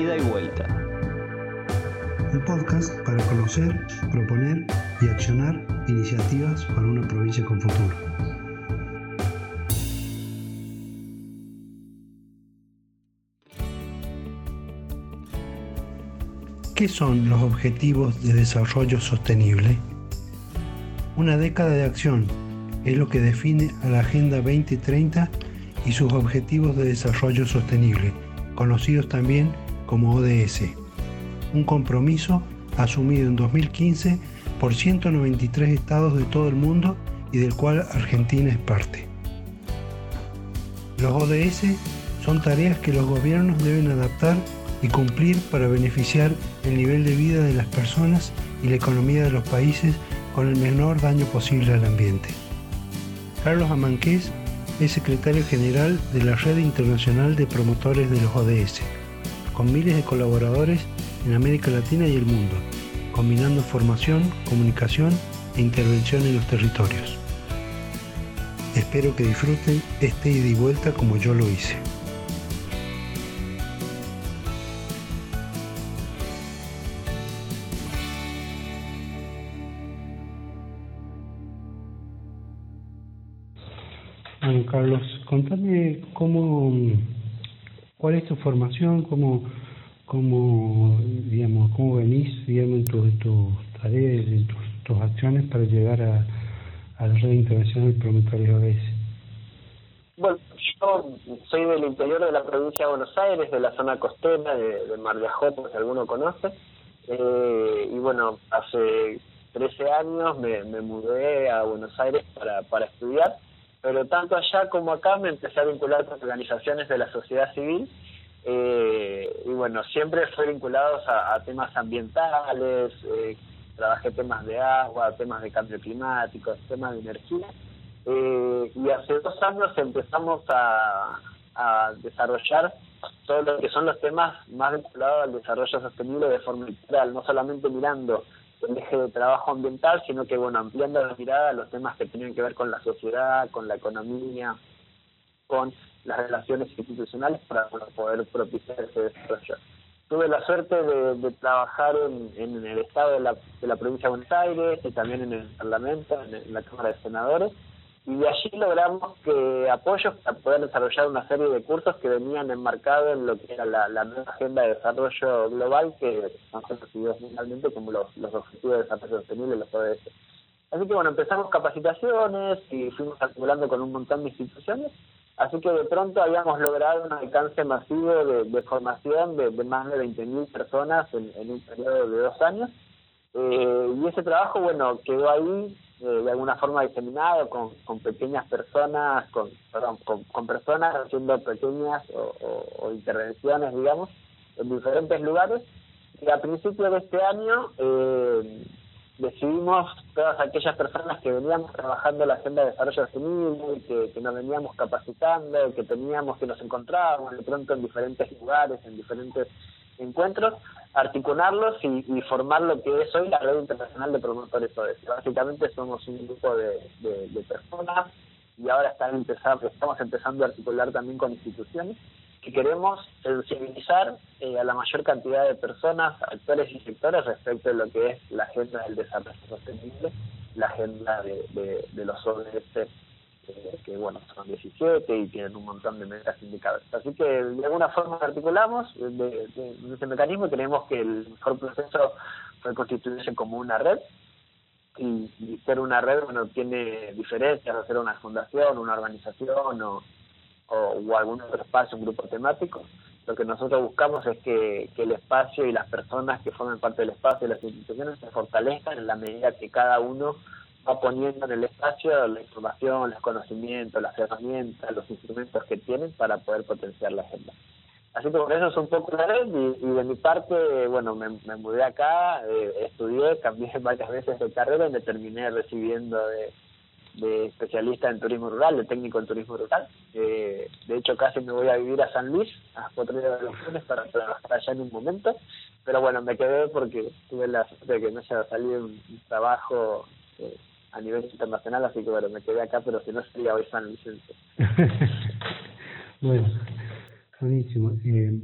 Ida y Vuelta. Un podcast para conocer, proponer y accionar iniciativas para una provincia con futuro. ¿Qué son los Objetivos de Desarrollo Sostenible? Una década de acción es lo que define a la Agenda 2030 y sus Objetivos de Desarrollo Sostenible, conocidos también como ODS. Un compromiso asumido en 2015 por 193 estados de todo el mundo y del cual Argentina es parte. Los ODS son tareas que los gobiernos deben adaptar y cumplir para beneficiar el nivel de vida de las personas y la economía de los países con el menor daño posible al ambiente. Carlos Amanqués es secretario general de la Red Internacional de Promotores de los ODS, con miles de colaboradores en América Latina y el mundo, combinando formación, comunicación e intervención en los territorios. Espero que disfruten este ida y vuelta como yo lo hice. Carlos, contame cómo, cuál es tu formación, cómo, cómo, digamos, cómo venís, digamos, en, tus tareas, en tus, acciones para llegar a, la red internacional de promotores ODS. Bueno, yo soy del interior de la provincia de Buenos Aires, de la zona costera, de, Mar de Ajó, si alguno conoce. Eh, y bueno, hace 13 años me, me mudé a Buenos Aires para estudiar pero tanto allá como acá me empecé a vincular con organizaciones de la sociedad civil eh, y bueno, siempre fui vinculados a, temas ambientales, eh, trabajé temas de agua, temas de cambio climático, temas de energía eh, y hace dos años empezamos a, a desarrollar todo lo que son los temas más vinculados al desarrollo sostenible de forma integral, no solamente mirando de trabajo ambiental, sino que, bueno, ampliando la mirada a los temas que tienen que ver con la sociedad, con la economía, con las relaciones institucionales para poder propiciar ese desarrollo. Tuve la suerte de, trabajar en, el Estado de la, de la provincia de Buenos Aires y también en el Parlamento, en la Cámara de Senadores, y de allí logramos que apoyos para poder desarrollar una serie de cursos que venían enmarcados en lo que era la, nueva agenda de desarrollo global que conocidos finalmente como los, objetivos de desarrollo sostenible, los ODS. Así que bueno, empezamos capacitaciones y fuimos articulando con un montón de instituciones, así que de pronto habíamos logrado un alcance masivo de, formación de, más de 20.000 personas en, en, un periodo de dos años, eh, y ese trabajo, bueno, quedó ahí de alguna forma diseminado con, con pequeñas personas, con, perdón, con, personas haciendo pequeñas o, intervenciones, digamos, en diferentes lugares. Y a principios de este año eh, decidimos, todas aquellas personas que veníamos trabajando la agenda de desarrollo sostenible, que, que nos veníamos capacitando, que teníamos, que nos encontrábamos de pronto en diferentes lugares, en diferentes encuentros, articularlos y, formar lo que es hoy la Red Internacional de Promotores ODS. Básicamente somos un grupo de, personas y ahora están empezando, estamos empezando a articular también con instituciones que queremos sensibilizar eh, a la mayor cantidad de personas, actores y sectores respecto de lo que es la agenda del desarrollo sostenible, la agenda de, de los ODS que bueno, son 17 y tienen un montón de metas indicadas. Así que de alguna forma articulamos de, ese mecanismo y creemos que el mejor proceso fue constituirse como una red y, ser una red, bueno, tiene diferencias de ser una fundación, una organización o, algún otro espacio, un grupo temático. Lo que nosotros buscamos es que, que el espacio y las personas que forman parte del espacio y las instituciones se fortalezcan en la medida que cada uno va poniendo en el espacio la información, los conocimientos, las herramientas, los instrumentos que tienen para poder potenciar la agenda. Así que por eso es un poco la red y, de mi parte, bueno, me, mudé acá, eh, estudié, cambié varias veces de carrera y me terminé recibiendo de, especialista en turismo rural, de técnico en turismo rural. Eh, de hecho, casi me voy a vivir a San Luis, a cuatro de elecciones para trabajar allá en un momento. Pero bueno, me quedé porque tuve la suerte de que me haya salido un, trabajo eh, a nivel internacional, así que bueno, me quedé acá, pero si no sería hoy San Vicente. bueno, buenísimo. Eh,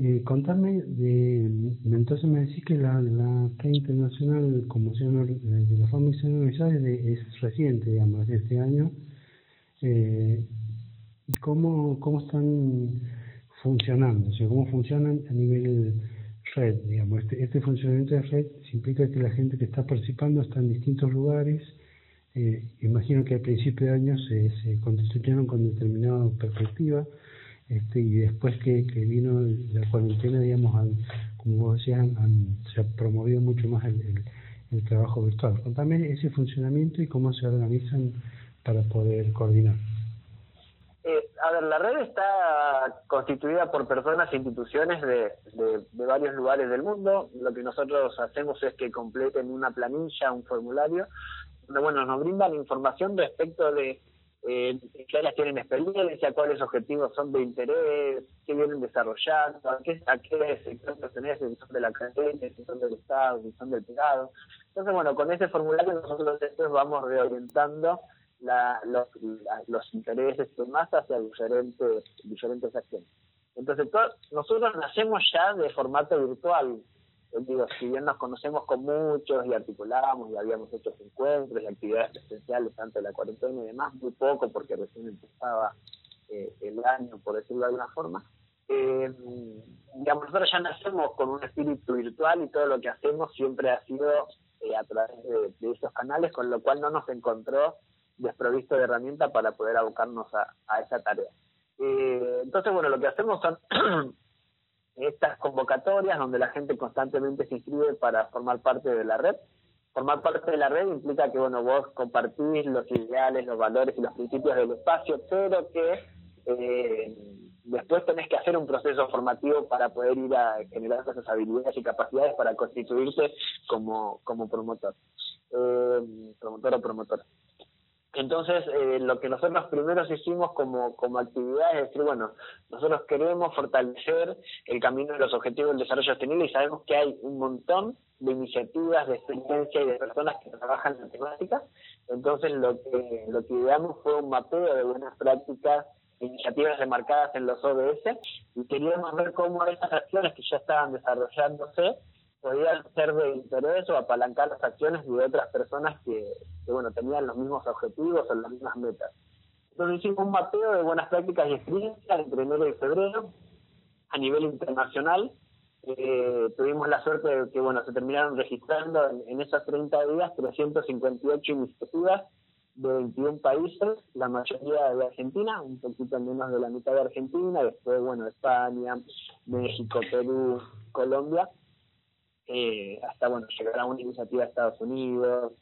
Eh, contame, de, entonces me decís que la, la internacional como de la forma es, es reciente, digamos, de este año. Eh, ¿cómo, ¿Cómo están funcionando? O sea, ¿cómo funcionan a nivel red? Digamos, este, este funcionamiento de red implica que la gente que está participando está en distintos lugares. Eh, imagino que al principio de año se, se constituyeron con determinada perspectiva este, y después que, vino la cuarentena, digamos, como vos decías, se ha promovido mucho más el, el, trabajo virtual. Contame ese funcionamiento y cómo se organizan para poder coordinar. A ver, la red está constituida por personas e instituciones de, de, varios lugares del mundo. Lo que nosotros hacemos es que completen una planilla, un formulario, donde bueno, nos brindan información respecto de eh, qué áreas tienen experiencia, cuáles objetivos son de interés, qué vienen desarrollando, a qué, a qué sector pertenecen, si son de la academia, si son del Estado, si son del privado. Entonces, bueno, con ese formulario nosotros después vamos reorientando la, los, los intereses más hacia diferentes, diferentes acciones. Entonces, nosotros nacemos ya de formato virtual, digo, si bien nos conocemos con muchos y articulamos y habíamos hecho encuentros y actividades presenciales tanto de la cuarentena y demás, muy poco porque recién empezaba eh, el año, por decirlo de alguna forma. Eh, digamos, nosotros ya nacemos con un espíritu virtual y todo lo que hacemos siempre ha sido eh, a través de, de, esos canales, con lo cual no nos encontró desprovisto de herramienta para poder abocarnos a, a esa tarea. Eh, entonces, bueno, lo que hacemos son estas convocatorias donde la gente constantemente se inscribe para formar parte de la red. Formar parte de la red implica que bueno vos compartís los ideales, los valores y los principios del espacio, pero que eh, después tenés que hacer un proceso formativo para poder ir a generar esas habilidades y capacidades para constituirse como, como promotor, eh, promotor o promotora. Entonces, eh, lo que nosotros primero hicimos como, como actividad es decir, bueno, nosotros queremos fortalecer el camino de los objetivos del desarrollo sostenible y sabemos que hay un montón de iniciativas, de experiencia y de personas que trabajan en la temática. Entonces, lo que, lo que ideamos fue un mapeo de buenas prácticas iniciativas remarcadas en los ODS y queríamos ver cómo estas acciones que ya estaban desarrollándose podían ser de interés o apalancar las acciones de otras personas que, bueno tenían los mismos objetivos o las mismas metas. Entonces hicimos un mapeo de buenas prácticas y experiencias entre enero y febrero a nivel internacional. Eh, tuvimos la suerte de que bueno se terminaron registrando en, en esos 30 días 358 iniciativas de 21 países, la mayoría de Argentina, un poquito menos de la mitad de Argentina, después, bueno, España, México, Perú, Colombia, eh, hasta bueno llegar a una iniciativa de Estados Unidos,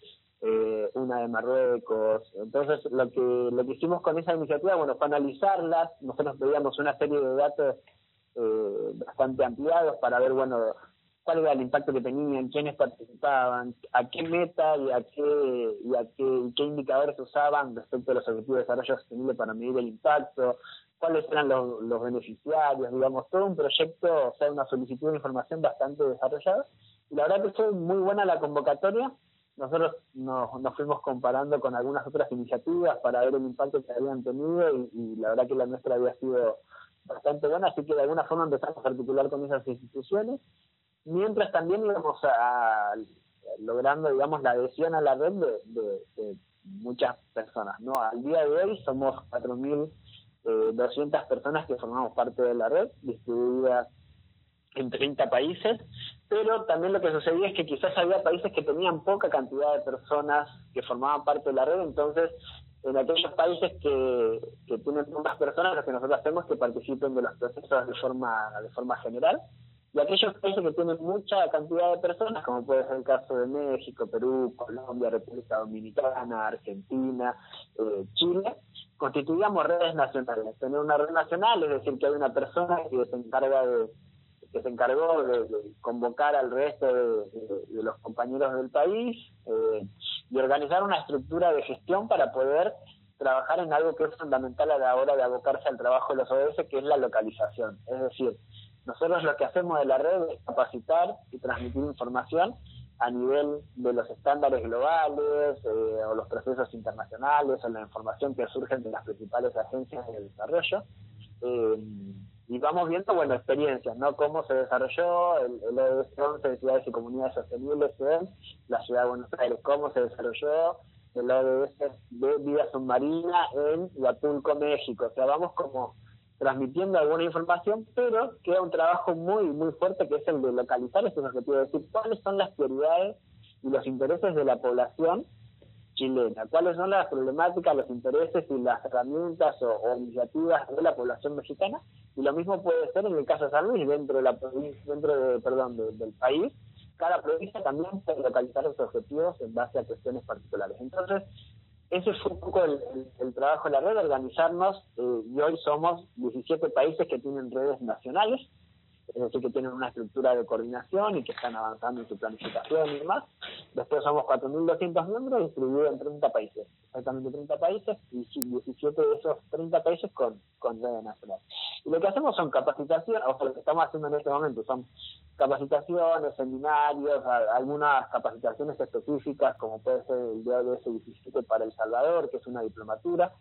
eh, una de Marruecos. Entonces, lo que, lo que hicimos con esa iniciativa, bueno, fue analizarlas. Nosotros pedíamos una serie de datos eh, bastante ampliados para ver, bueno, cuál era el impacto que tenían, quiénes participaban, a qué meta y a qué, y a qué, qué indicadores usaban respecto a los objetivos de desarrollo sostenible para medir el impacto, cuáles eran los, los beneficiarios, digamos, todo un proyecto, o sea, una solicitud de información bastante desarrollada. Y la verdad que fue muy buena la convocatoria. Nosotros nos, nos fuimos comparando con algunas otras iniciativas para ver el impacto que habían tenido y, la verdad que la nuestra había sido bastante buena, así que de alguna forma empezamos a articular con esas instituciones, mientras también íbamos a, logrando, digamos, la adhesión a la red de, de, de muchas personas, ¿no? Al día de hoy somos 4.000 eh, 200 personas que formamos parte de la red, distribuidas en 30 países, pero también lo que sucedía es que quizás había países que tenían poca cantidad de personas que formaban parte de la red, entonces en aquellos países que, que tienen pocas personas, lo que nosotros hacemos es que participen de los procesos de forma, de forma general, y aquellos países que tienen mucha cantidad de personas, como puede ser el caso de México, Perú, Colombia, República Dominicana, Argentina, eh, Chile, constituíamos redes nacionales. Tener una red nacional es decir que hay una persona que se encarga de que se encargó de, convocar al resto de, los compañeros del país eh, y organizar una estructura de gestión para poder trabajar en algo que es fundamental a la hora de abocarse al trabajo de los ODS, que es la localización. Es decir, nosotros lo que hacemos de la red es capacitar y transmitir información a nivel de los estándares globales eh, o los procesos internacionales o la información que surge de las principales agencias de desarrollo. Eh, y vamos viendo, bueno, experiencias, ¿no? Cómo se desarrolló el, el ODS 11 de Ciudades y Comunidades Sostenibles en la Ciudad de Buenos Aires, cómo se desarrolló el ODS de vida submarina en Huatulco, México. O sea, vamos como transmitiendo alguna información, pero queda un trabajo muy, muy fuerte que es el de localizar este objetivo, decir cuáles son las prioridades y los intereses de la población chilena, cuáles son las problemáticas, los intereses y las herramientas o, iniciativas de la población mexicana, y lo mismo puede ser en el caso de San Luis, dentro de la dentro de, perdón, del país, cada provincia también puede localizar sus objetivos en base a cuestiones particulares. Entonces, ese fue un poco el, trabajo de la red, organizarnos, eh, y hoy somos 17 países que tienen redes nacionales, es decir, que tienen una estructura de coordinación y que están avanzando en su planificación y demás. Después somos 4.200 miembros distribuidos en 30 países, exactamente 30 países y 17 de esos 30 países con, con redes nacionales. Y lo que hacemos son capacitaciones, o sea, lo que estamos haciendo en este momento son capacitaciones, seminarios, algunas capacitaciones específicas, como puede ser el ese 17 para El Salvador, que es una diplomatura,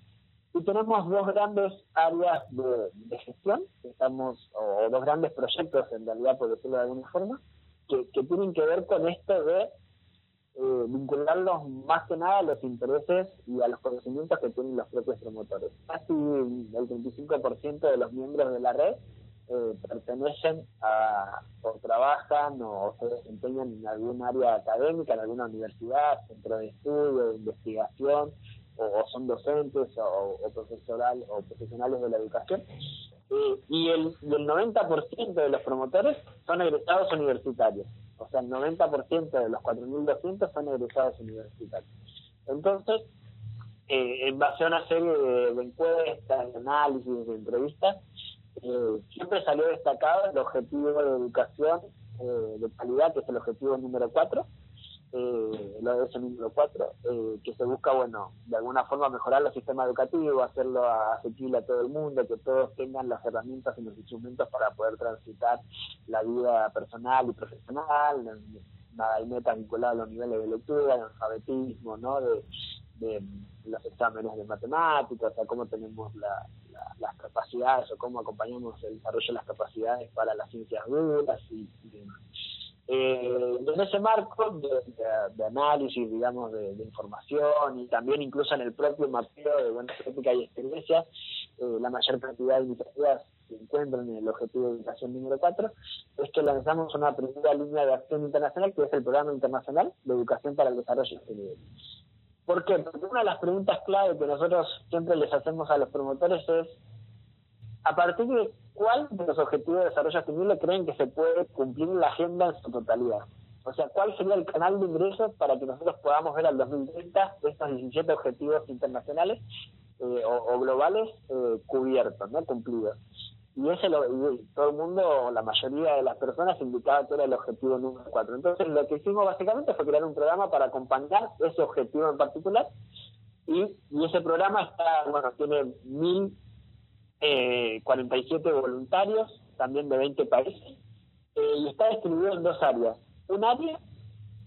y tenemos dos grandes áreas de, gestión, estamos, o dos grandes proyectos en realidad, por decirlo de alguna forma, que, tienen que ver con esto de eh, vincularlos más que nada a los intereses y a los conocimientos que tienen los propios promotores. Casi el 25% de los miembros de la red eh, pertenecen a, o trabajan o, se desempeñan en algún área académica, en alguna universidad, centro de estudio, de investigación, o, son docentes o, o, profesional, o profesionales de la educación. Eh, y, el, y el 90% de los promotores son egresados universitarios. O sea, el 90% de los 4.200 son egresados universitarios. Entonces, eh, en base a una serie de, encuestas, de análisis, de entrevistas, eh, siempre salió destacado el objetivo de educación de calidad, que es el objetivo número 4, eh, lo de número 4, eh, que se busca, bueno, de alguna forma mejorar el sistema educativo, hacerlo asequible a todo el mundo, que todos tengan las herramientas y los instrumentos para poder transitar la vida personal y profesional, nada, hay metas vinculadas a los niveles de lectura, de alfabetismo, ¿no? De, los exámenes de matemáticas, o sea, cómo tenemos las capacidades o cómo acompañamos el desarrollo de las capacidades para las ciencias duras y demás. Eh, en ese marco de, análisis, digamos, de, información y también incluso en el propio mapeo de buenas prácticas y experiencias, eh, la mayor cantidad de iniciativas se encuentran en el objetivo de educación número 4, es que lanzamos una primera línea de acción internacional que es el Programa Internacional de Educación para el Desarrollo Sostenible. ¿Por qué? Porque una de las preguntas clave que nosotros siempre les hacemos a los promotores es, a partir de ¿cuál de los objetivos de desarrollo sostenible creen que se puede cumplir la agenda en su totalidad? O sea, ¿cuál sería el canal de ingresos para que nosotros podamos ver al 2030 estos 17 objetivos internacionales eh, o, globales eh, cubiertos, ¿no? cumplidos? Y ese lo, todo el mundo, la mayoría de las personas indicaba que era el objetivo número 4. Entonces, lo que hicimos básicamente fue crear un programa para acompañar ese objetivo en particular. Y, y ese programa está, bueno, tiene mil eh, 47 voluntarios, también de 20 países, eh, y está distribuido en dos áreas. Un área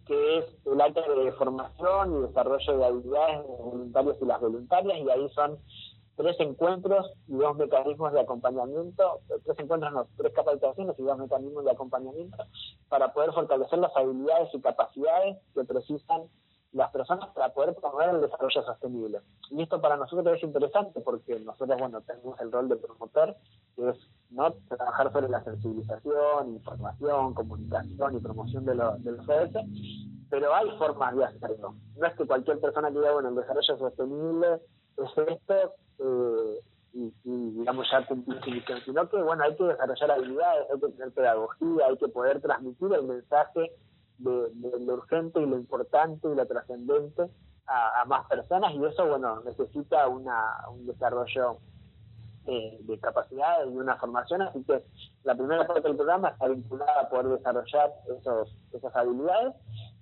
que es el área de formación y desarrollo de habilidades de los voluntarios y las voluntarias, y ahí son tres encuentros y dos mecanismos de acompañamiento, tres encuentros, no, tres capacitaciones y dos mecanismos de acompañamiento para poder fortalecer las habilidades y capacidades que precisan las personas para poder promover el desarrollo sostenible. Y esto para nosotros es interesante porque nosotros, bueno, tenemos el rol de promotor, que es no trabajar sobre la sensibilización, información, comunicación y promoción de, los ODS, pero hay formas de hacerlo. No es que cualquier persona que diga, bueno, el desarrollo sostenible es esto, eh, y, digamos ya cumplir su misión, sino que bueno, hay que desarrollar habilidades, hay que tener pedagogía, hay que poder transmitir el mensaje de, lo urgente y lo importante y lo trascendente a, más personas y eso, bueno, necesita una, un desarrollo eh, de capacidades y una formación, así que la primera parte del programa está vinculada a poder desarrollar esos, esas habilidades.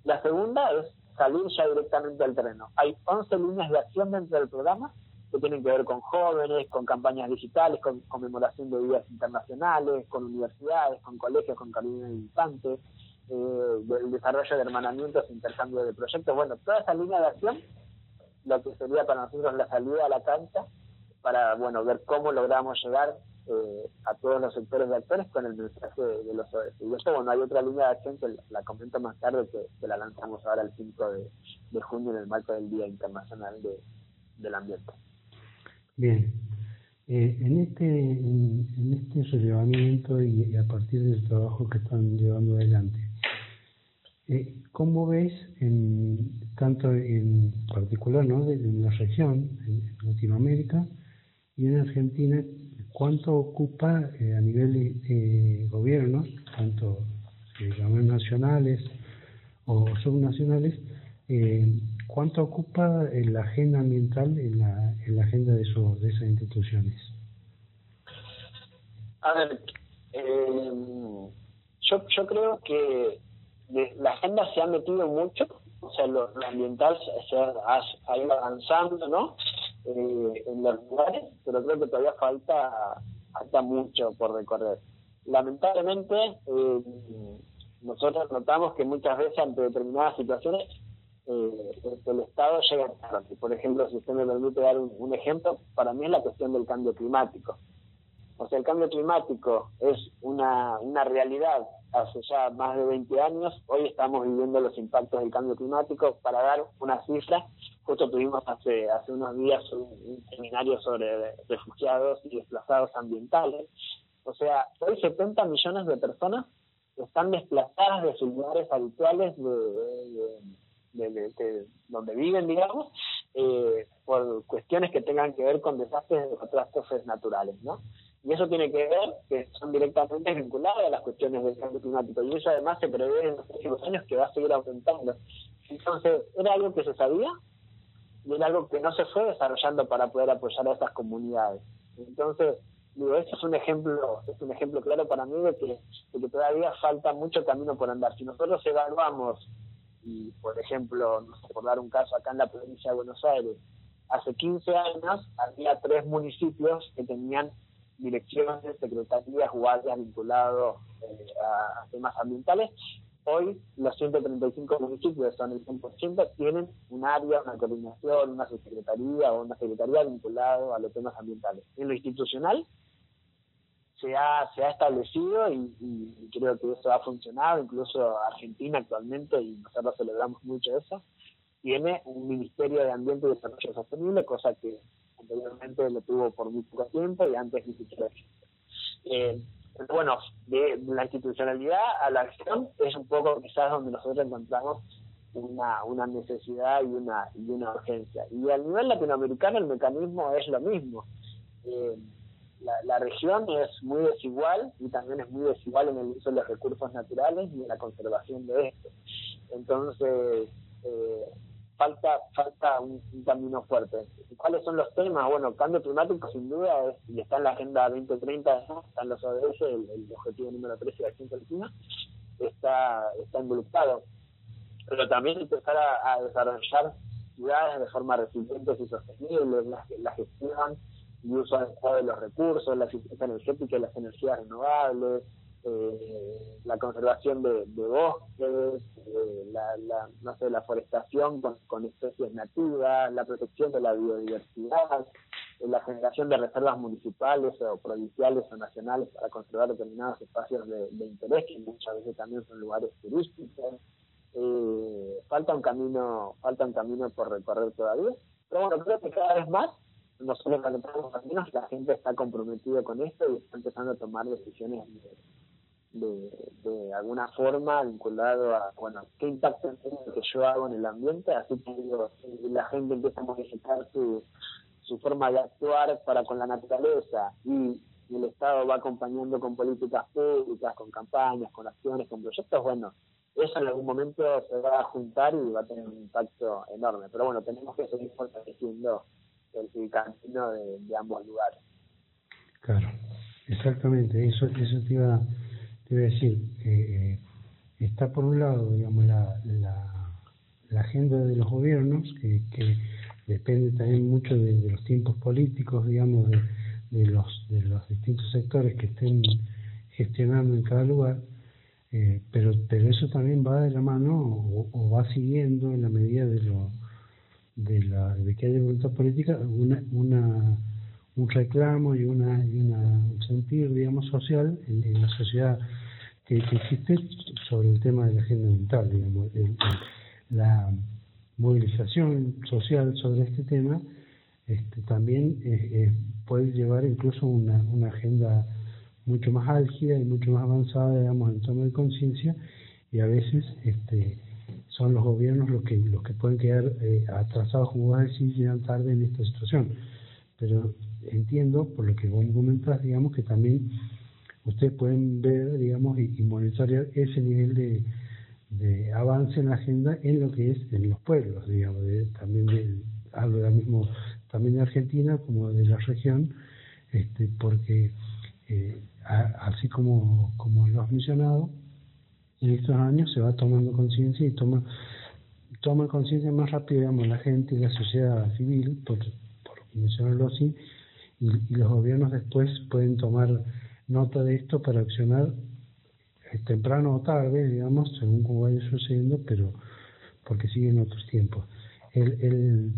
La segunda es salir ya directamente al terreno. Hay 11 líneas de acción dentro del programa que tienen que ver con jóvenes, con campañas digitales, con conmemoración de días internacionales, con universidades, con colegios, con caminos de infantes, eh, del desarrollo de hermanamientos, intercambio de proyectos. Bueno, toda esa línea de acción, lo que sería para nosotros la salida a la cancha, para bueno ver cómo logramos llegar eh, a todos los sectores de actores con el mensaje de, los ODS. Y esto, bueno, hay otra línea de acción que la, comento más tarde, que, la lanzamos ahora el 5 de, junio en el marco del Día Internacional de, del Ambiente. Bien. Eh, en este en, este relevamiento y, a partir del trabajo que están llevando adelante, eh, ¿cómo ves, en, tanto en particular ¿no? de, la región, en Latinoamérica y en Argentina, cuánto ocupa eh, a nivel de, gobiernos, tanto nacionales o subnacionales, eh, cuánto ocupa la agenda ambiental en la, en la agenda de, de esas instituciones. A ver, eh, yo, yo creo que la agenda se ha metido mucho, o sea, lo, ambiental se ha ido avanzando, ¿no? eh, en los lugares, pero creo que todavía falta, falta mucho por recorrer. Lamentablemente, eh, nosotros notamos que muchas veces ante determinadas situaciones eh, el Estado llega tarde. Por ejemplo, si usted me permite dar un, ejemplo, para mí es la cuestión del cambio climático. O sea, el cambio climático es una, una realidad hace ya más de 20 años. Hoy estamos viviendo los impactos del cambio climático. Para dar una cifra, justo tuvimos hace, hace unos días un, seminario sobre refugiados y desplazados ambientales. O sea, hoy 70 millones de personas están desplazadas de sus lugares habituales de, donde viven, digamos, eh, por cuestiones que tengan que ver con desastres o catástrofes naturales, ¿no? Y eso tiene que ver que son directamente vinculadas a las cuestiones del cambio climático. Y eso además se prevé en los próximos años que va a seguir aumentando. Entonces, era algo que se sabía y era algo que no se fue desarrollando para poder apoyar a estas comunidades. Entonces, digo, este es un ejemplo, es un ejemplo claro para mí de que, de que todavía falta mucho camino por andar. Si nosotros evaluamos, y por ejemplo, no sé, por dar un caso acá en la provincia de Buenos Aires, hace 15 años había tres municipios que tenían direcciones, secretarías o áreas vinculados eh, a, temas ambientales. Hoy los 135 municipios, son el 100%, tienen un área, una coordinación, una secretaría o una secretaría vinculado a los temas ambientales. En lo institucional se ha, se ha establecido y, creo que eso ha funcionado, incluso Argentina actualmente, y nosotros celebramos mucho eso, tiene un Ministerio de Ambiente y Desarrollo Sostenible, cosa que anteriormente lo tuvo por muy poco tiempo y antes ni siquiera eh, bueno, de la institucionalidad a la acción es un poco quizás donde nosotros encontramos una, una necesidad y una, y una urgencia. Y a nivel latinoamericano el mecanismo es lo mismo. Eh, la, la, región es muy desigual y también es muy desigual en el uso de los recursos naturales y en la conservación de estos. Entonces, eh, falta falta un, camino fuerte. ¿Cuáles son los temas? Bueno, cambio climático sin duda es, y está en la Agenda 2030, están los ODS, el, objetivo número 13 de acción clima, está, está involucrado. Pero también empezar a, desarrollar ciudades de forma resiliente y sostenible, la, la gestión y uso adecuado de los recursos, la eficiencia energética y las energías renovables, eh, la conservación de, bosques, eh, la, no sé, la forestación con, especies nativas, la protección de la biodiversidad, eh, la generación de reservas municipales o provinciales o nacionales para conservar determinados espacios de, interés, que muchas veces también son lugares turísticos. falta un camino, falta un camino por recorrer todavía, pero bueno, creo que cada vez más nosotros caminos, la gente está comprometida con esto y está empezando a tomar decisiones de, alguna forma vinculado a, bueno, qué impacto tiene lo que yo hago en el ambiente, así que digo, la gente empieza a modificar su, su forma de actuar para con la naturaleza y, el Estado va acompañando con políticas públicas, con campañas, con acciones, con proyectos, bueno, eso en algún momento se va a juntar y va a tener un impacto enorme. Pero bueno, tenemos que seguir fortaleciendo el, camino de, ambos lugares. Claro, exactamente, eso, eso te iba te voy a decir, eh, está por un lado, digamos, la, la, agenda de los gobiernos, que, depende también mucho de, los tiempos políticos, digamos, de, de, los, de los distintos sectores que estén gestionando en cada lugar, eh, pero, pero eso también va de la mano o, va siguiendo en la medida de lo de, la, de que haya voluntad política una, una, un reclamo y, una, y una, un sentir, digamos, social en, la sociedad que, existe sobre el tema de la agenda mental, digamos. la movilización social sobre este tema este, también eh, eh, puede llevar incluso una, una agenda mucho más álgida y mucho más avanzada, digamos, en toma de conciencia y a veces este, son los gobiernos los que los que pueden quedar eh, atrasados, como vos decís, llegan tarde en esta situación. Pero entiendo, por lo que vos comentas, digamos, que también ustedes pueden ver, digamos, y, monitorear ese nivel de, de, avance en la agenda en lo que es en los pueblos, digamos, también de, hablo de mismo, también de Argentina como de la región, este, porque eh, así como, como lo has mencionado, en estos años se va tomando conciencia y toma toma conciencia más rápido, digamos, la gente y la sociedad civil, por, por mencionarlo así, y, los gobiernos después pueden tomar nota de esto para accionar eh, temprano o tarde, digamos, según como vaya sucediendo, pero porque siguen otros tiempos. El, el,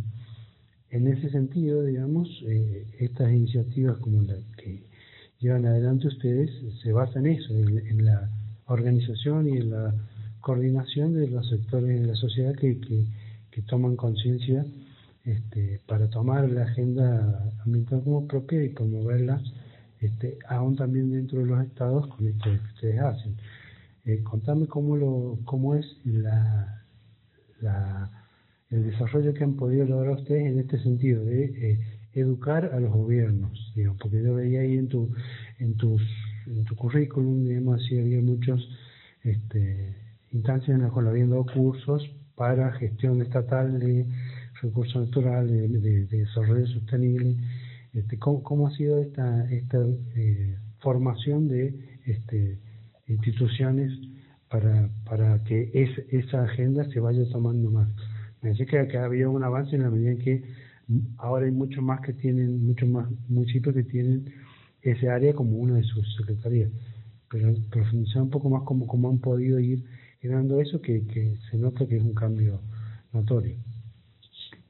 en ese sentido, digamos, eh, estas iniciativas como la que llevan adelante ustedes se basan en eso, en la organización y en la coordinación de los sectores de la sociedad que, que, toman conciencia este, para tomar la agenda ambiental como propia y promoverla este, aún también dentro de los estados con esto que ustedes hacen. Eh, contame cómo, lo, cómo es la, la, el desarrollo que han podido lograr ustedes en este sentido de eh, educar a los gobiernos, digamos, porque yo veía ahí en, tu, en tus en tu currículum, digamos así, había muchas este, instancias en las cuales habían dado cursos para gestión estatal de recursos naturales, de, desarrollo sostenible. Este, ¿cómo, ha sido esta, esta eh, formación de este, instituciones para, para que esa agenda se vaya tomando más? Me decía que, que había un avance en la medida en que ahora hay muchos más que tienen, muchos más municipios que tienen ese área como una de sus secretarías. Pero profundizar un poco más cómo, cómo han podido ir generando eso, que, que se nota que es un cambio notorio.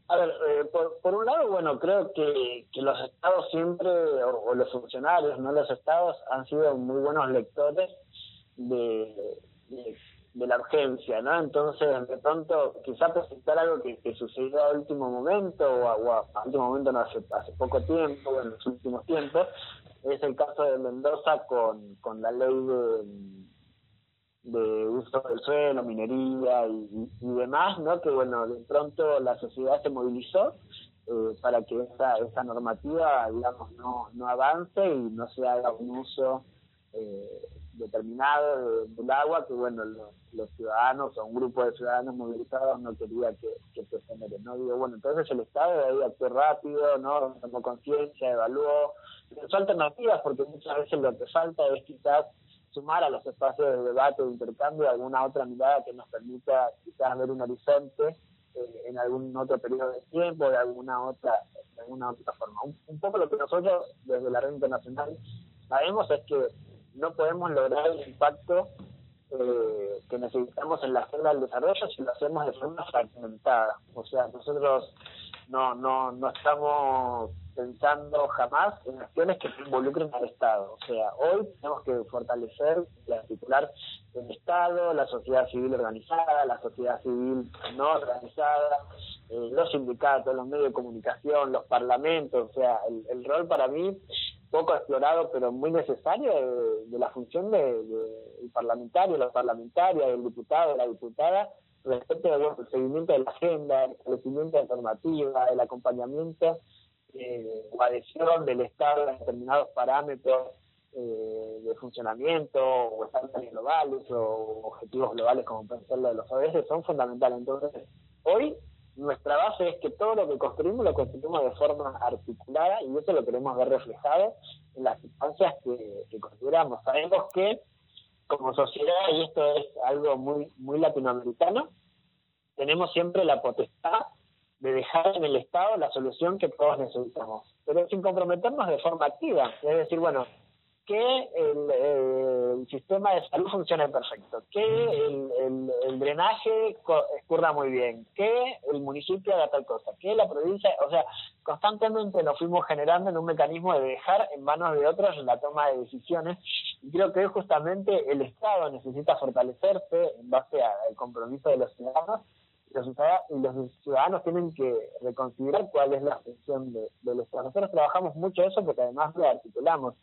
A ver, eh, por, por, un lado, bueno, creo que, que los estados siempre, o, los funcionarios, no los estados, han sido muy buenos lectores de, de, la urgencia, ¿no? Entonces, de pronto, quizá presentar algo que, que sucedió a último momento, o a, último momento no hace, hace poco tiempo, o en los últimos tiempos, es el caso de Mendoza con, con la ley de, de uso del suelo, minería y, demás, ¿no? Que bueno, de pronto la sociedad se movilizó eh, para que esa, esa normativa, digamos, no, no avance y no se haga un uso eh, determinado del agua que, bueno, los, los, ciudadanos o un grupo de ciudadanos movilizados no quería que, que se genere, ¿no? Digo, bueno, entonces el Estado ahí actuó rápido, ¿no? Tomó conciencia, evaluó, pensó alternativas, porque muchas veces lo que falta es quizás sumar a los espacios de debate, de intercambio, alguna otra mirada que nos permita quizás ver un horizonte eh, en algún otro periodo de tiempo, de alguna otra, de alguna otra forma. Un, poco lo que nosotros desde la red internacional sabemos es que no podemos lograr el impacto eh, que necesitamos en la agenda del desarrollo si lo hacemos de forma fragmentada. O sea, nosotros no, no, no estamos pensando jamás en acciones que involucren al Estado. O sea, hoy tenemos que fortalecer y articular el Estado, la sociedad civil organizada, la sociedad civil no organizada, eh, los sindicatos, los medios de comunicación, los parlamentos. O sea, el, rol para mí poco explorado, pero muy necesario de, la función del de, parlamentario, la parlamentaria, del diputado, de la diputada, respecto del seguimiento de la agenda, el establecimiento de normativa, el acompañamiento eh, o adhesión del Estado a determinados parámetros eh, de funcionamiento o estándares globales o objetivos globales como pueden ser los de los ODS son fundamentales. Entonces, hoy nuestra base es que todo lo que construimos lo construimos de forma articulada y eso lo queremos ver reflejado en las instancias que, que consideramos. Sabemos que como sociedad, y esto es algo muy, muy latinoamericano, tenemos siempre la potestad de dejar en el Estado la solución que todos necesitamos, pero sin comprometernos de forma activa. Es decir, bueno, que el, sistema de salud funcione perfecto, que el, drenaje escurra muy bien, que el municipio haga tal cosa, que la provincia, o sea, constantemente nos fuimos generando en un mecanismo de dejar en manos de otros la toma de decisiones y creo que justamente el Estado necesita fortalecerse en base al compromiso de los ciudadanos los ciudadanos tienen que reconsiderar cuál es la función de, del Estado. Nosotros trabajamos mucho eso porque además lo articulamos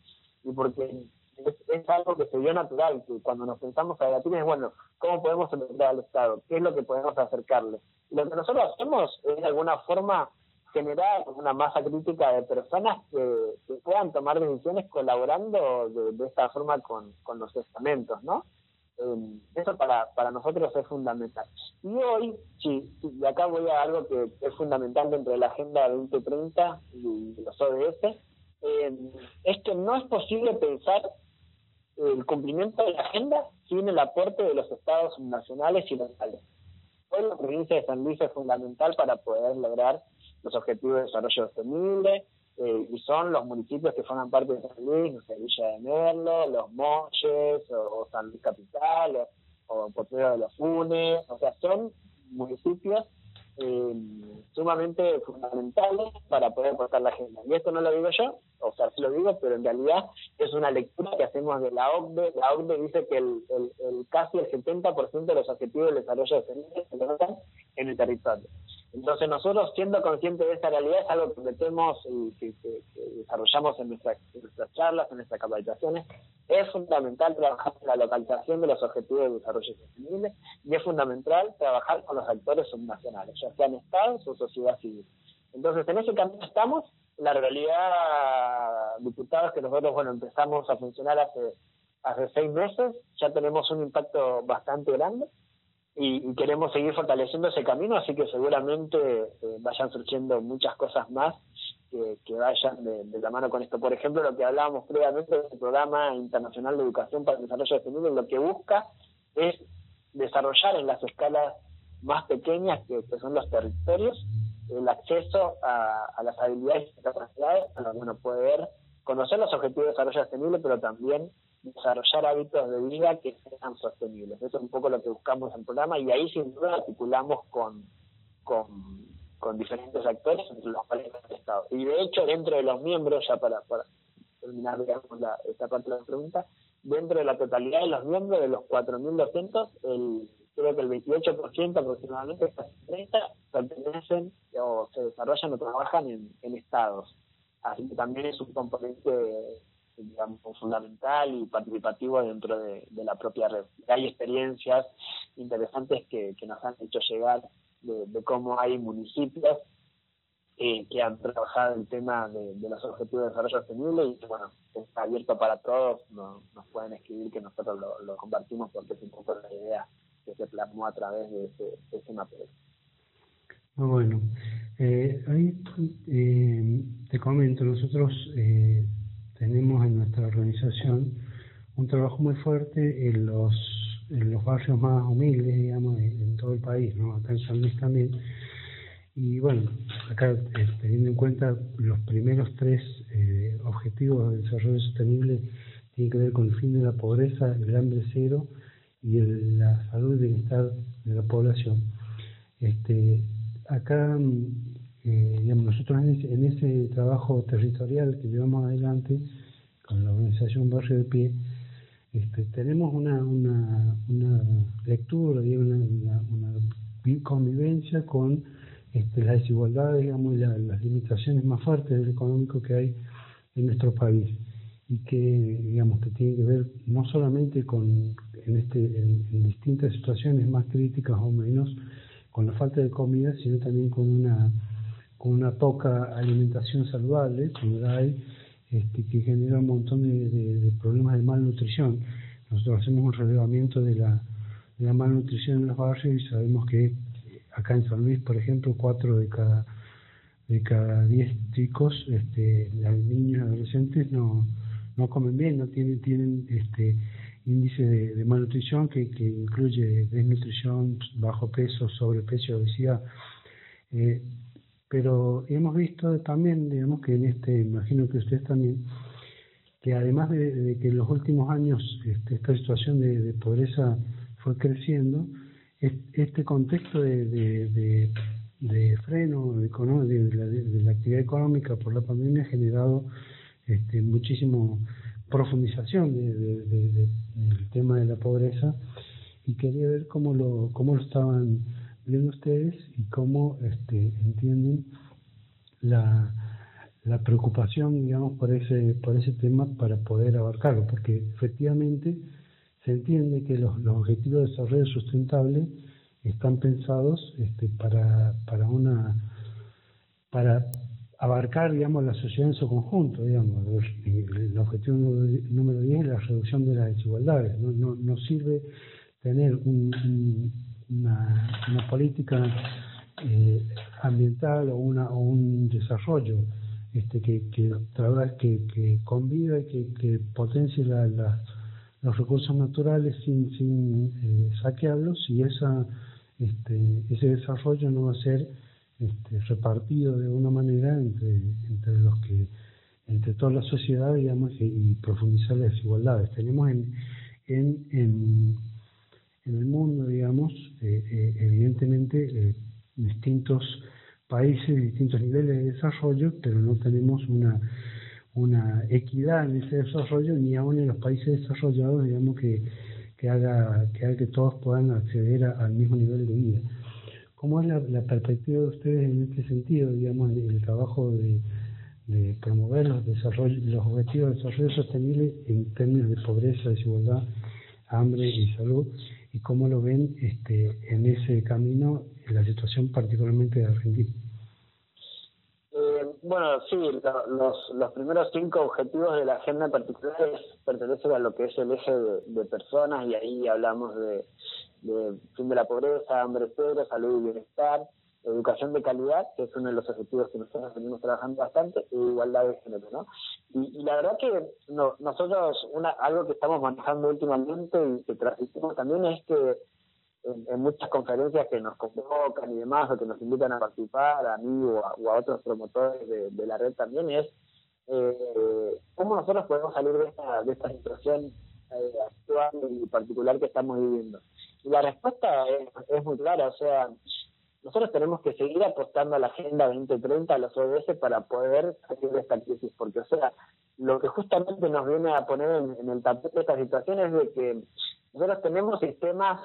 y porque es, algo que se dio natural, que cuando nos pensamos a debatir es, bueno, ¿cómo podemos entender al Estado? ¿Qué es lo que podemos acercarle? Lo que nosotros hacemos es de alguna forma generar una masa crítica de personas que, puedan tomar decisiones colaborando de, esta forma con, con los estamentos, ¿no? Eh, eso para, para nosotros es fundamental. Y hoy, sí, y acá voy a algo que es fundamental dentro de la Agenda 2030 y los ODS, eh, es que no es posible pensar el cumplimiento de la agenda sin el aporte de los estados nacionales y locales. Hoy la provincia de San Luis es fundamental para poder lograr los objetivos de desarrollo sostenible, eh, y son los municipios que forman parte de San Luis, no sé, Villa de Merlo, Los Molles, o, San Luis Capital, o, o de los Funes, o sea, son municipios eh, sumamente fundamentales para poder aportar la agenda. Y esto no lo digo yo, o sea, sí lo digo, pero en realidad es una lectura que hacemos de la OCDE. La OCDE dice que el, el, casi el 70% de los objetivos del desarrollo sostenible se en el territorio. Entonces nosotros, siendo conscientes de esta realidad, es algo que metemos y que, desarrollamos en nuestras charlas, en nuestras capacitaciones, es fundamental trabajar en la localización de los objetivos de desarrollo sostenible y es fundamental trabajar con los actores subnacionales, ya sean estados o sociedad civil. Entonces, en ese camino estamos. La realidad, diputados, que nosotros, bueno, empezamos a funcionar hace, hace seis meses, ya tenemos un impacto bastante grande y, queremos seguir fortaleciendo ese camino, así que seguramente eh, vayan surgiendo muchas cosas más que, vayan de, la mano con esto. Por ejemplo, lo que hablábamos previamente del Programa Internacional de Educación para el Desarrollo Sostenible, lo que busca es desarrollar en las escalas más pequeñas, que, son los territorios, el acceso a, las habilidades y capacidades para bueno, poder conocer los objetivos de desarrollo sostenible, pero también desarrollar hábitos de vida que sean sostenibles. Eso es un poco lo que buscamos en el programa y ahí sin duda articulamos con, con, diferentes actores, entre los cuales el Estado. Y de hecho, dentro de los miembros, ya para, para terminar digamos, la, esta parte de la pregunta, dentro de la totalidad de los miembros, de los 4.200, el, creo que el 28% aproximadamente, casi 30, pertenecen o se desarrollan o trabajan en, en estados. Así que también es un componente digamos, fundamental y participativo dentro de, la propia red. Hay experiencias interesantes que, nos han hecho llegar de, cómo hay municipios eh, que han trabajado el tema de, los objetivos de desarrollo sostenible y bueno, está abierto para todos, nos pueden escribir que nosotros lo, compartimos porque es un poco la idea que se plasmó a través de ese, ese material. Bueno, eh, ahí eh, te comento, nosotros tenemos en nuestra organización un trabajo muy fuerte en los, en los barrios más humildes, digamos, en, todo el país, ¿no? acá en San Luis también. Y bueno, acá eh, teniendo en cuenta los primeros tres eh, objetivos de desarrollo sostenible, tienen que ver con el fin de la pobreza, el hambre cero y la salud y bienestar de la población. Este, acá eh, nosotros en ese, trabajo territorial que llevamos adelante con la organización Barrio de Pie, este, tenemos una, una, una lectura una, una, convivencia con este, las desigualdades digamos, y las limitaciones más fuertes del económico que hay en nuestro país. Y que digamos que tiene que ver no solamente con en, este, en distintas situaciones más críticas o menos con la falta de comida, sino también con una con una poca alimentación saludable, como hay, este, que genera un montón de, problemas de malnutrición. Nosotros hacemos un relevamiento de la, de la malnutrición en los barrios y sabemos que acá en San Luis, por ejemplo, cuatro de cada de cada diez chicos, este, niños adolescentes no, no comen bien, no tienen, tienen este índice de, malnutrición que, que, incluye desnutrición, bajo peso, sobrepeso, obesidad. Eh, pero hemos visto también, digamos que en este, imagino que ustedes también, que además de, que en los últimos años este, esta situación de, pobreza fue creciendo, este contexto de, freno de, la, actividad económica por la pandemia ha generado este, muchísimo profundización del tema de la pobreza. Y quería ver cómo lo, cómo lo estaban viendo ustedes y cómo este, entienden la, la preocupación, digamos, por ese, por ese tema para poder abarcarlo, porque efectivamente se entiende que los, los objetivos de desarrollo sustentable están pensados este, para, para una para abarcar digamos la sociedad en su conjunto digamos. El, objetivo número 10 es la reducción de las desigualdades no, no, no sirve tener un, una, una, política eh, ambiental o, una, o un desarrollo este, que, que, que, que conviva y que, que potencie la, los recursos naturales sin, sin eh, saquearlos y esa, este, ese desarrollo no va a ser este, repartido de una manera entre, entre los que entre toda la sociedad digamos y, profundizar las desigualdades. Tenemos en, en, en, el mundo digamos eh, eh, evidentemente distintos países distintos niveles de desarrollo, pero no tenemos una, una equidad en ese desarrollo, ni aún en los países desarrollados, digamos, que, que, haga, que que todos puedan acceder al mismo nivel de vida. ¿Cómo es la, perspectiva de ustedes en este sentido, digamos, el trabajo de, de promover los, desarrollos, los objetivos de desarrollo sostenible en términos de pobreza, desigualdad, hambre y salud? ¿Y cómo lo ven este, en ese camino en la situación particularmente de Argentina? Eh, bueno, sí, los, los primeros cinco objetivos de la agenda particulares pertenecen a lo que es el eje de, personas y ahí hablamos de, de, fin de la pobreza, hambre cero, salud y bienestar, educación de calidad, que es uno de los objetivos que nosotros venimos trabajando bastante, e igualdad de género, ¿no? Y, la verdad que no, nosotros, una, algo que estamos manejando últimamente y que transmitimos también es que en, muchas conferencias que nos convocan y demás, o que nos invitan a participar, a mí o a, otros promotores de, la red también, es eh, cómo nosotros podemos salir de esta, de esta situación eh, actual y particular que estamos viviendo. Y la respuesta es, muy clara, o sea, nosotros tenemos que seguir apostando a la Agenda 2030, a los ODS, para poder salir de esta crisis, porque, o sea, lo que justamente nos viene a poner en, el tapete esta situación es de que nosotros tenemos sistemas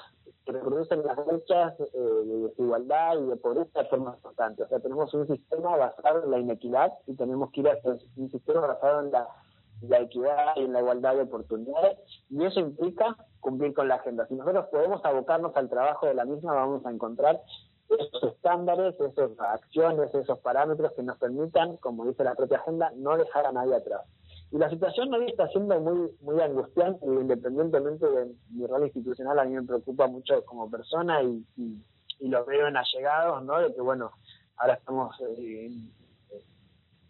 que reproducen las luchas eh, de desigualdad y de pobreza de forma constante. O sea, tenemos un sistema basado en la inequidad y tenemos que ir a un sistema basado en la, equidad y en la igualdad de oportunidades y eso implica cumplir con la agenda. Si nosotros podemos abocarnos al trabajo de la misma, vamos a encontrar esos estándares, esas acciones, esos parámetros que nos permitan, como dice la propia agenda, no dejar a nadie atrás. Y la situación hoy está siendo muy muy angustiante, independientemente de mi rol institucional, a mí me preocupa mucho como persona y, y, lo veo en allegados, ¿no? De que, bueno, ahora estamos eh,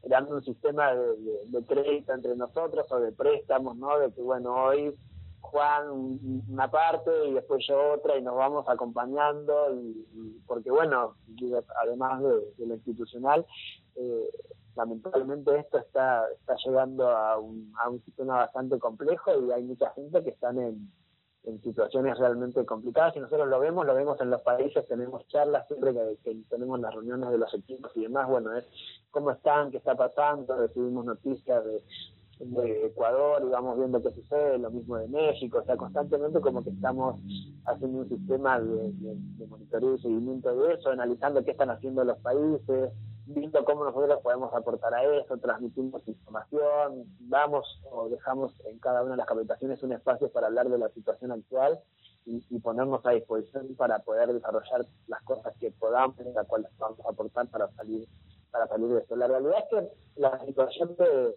creando un sistema de, crédito entre nosotros o de préstamos, ¿no? De que, bueno, hoy Juan una parte y después yo otra y nos vamos acompañando y, porque bueno además de, lo institucional eh, lamentablemente esto está, está llegando a un, a un sistema bastante complejo y hay mucha gente que están en, en situaciones realmente complicadas y nosotros lo vemos, lo vemos en los países, tenemos charlas siempre que, tenemos las reuniones de los equipos y demás, bueno, es cómo están, qué está pasando, recibimos noticias de, de Ecuador y vamos viendo qué sucede, lo mismo de México, o sea, constantemente como que estamos haciendo un sistema de, de monitoreo y seguimiento de eso, analizando qué están haciendo los países, viendo cómo nosotros podemos aportar a eso, transmitimos información, damos o dejamos en cada una de las capacitaciones un espacio para hablar de la situación actual y, ponernos a disposición para poder desarrollar las cosas que podamos, las cuales a aportar para salir para salir de esto. La realidad es que la situación de,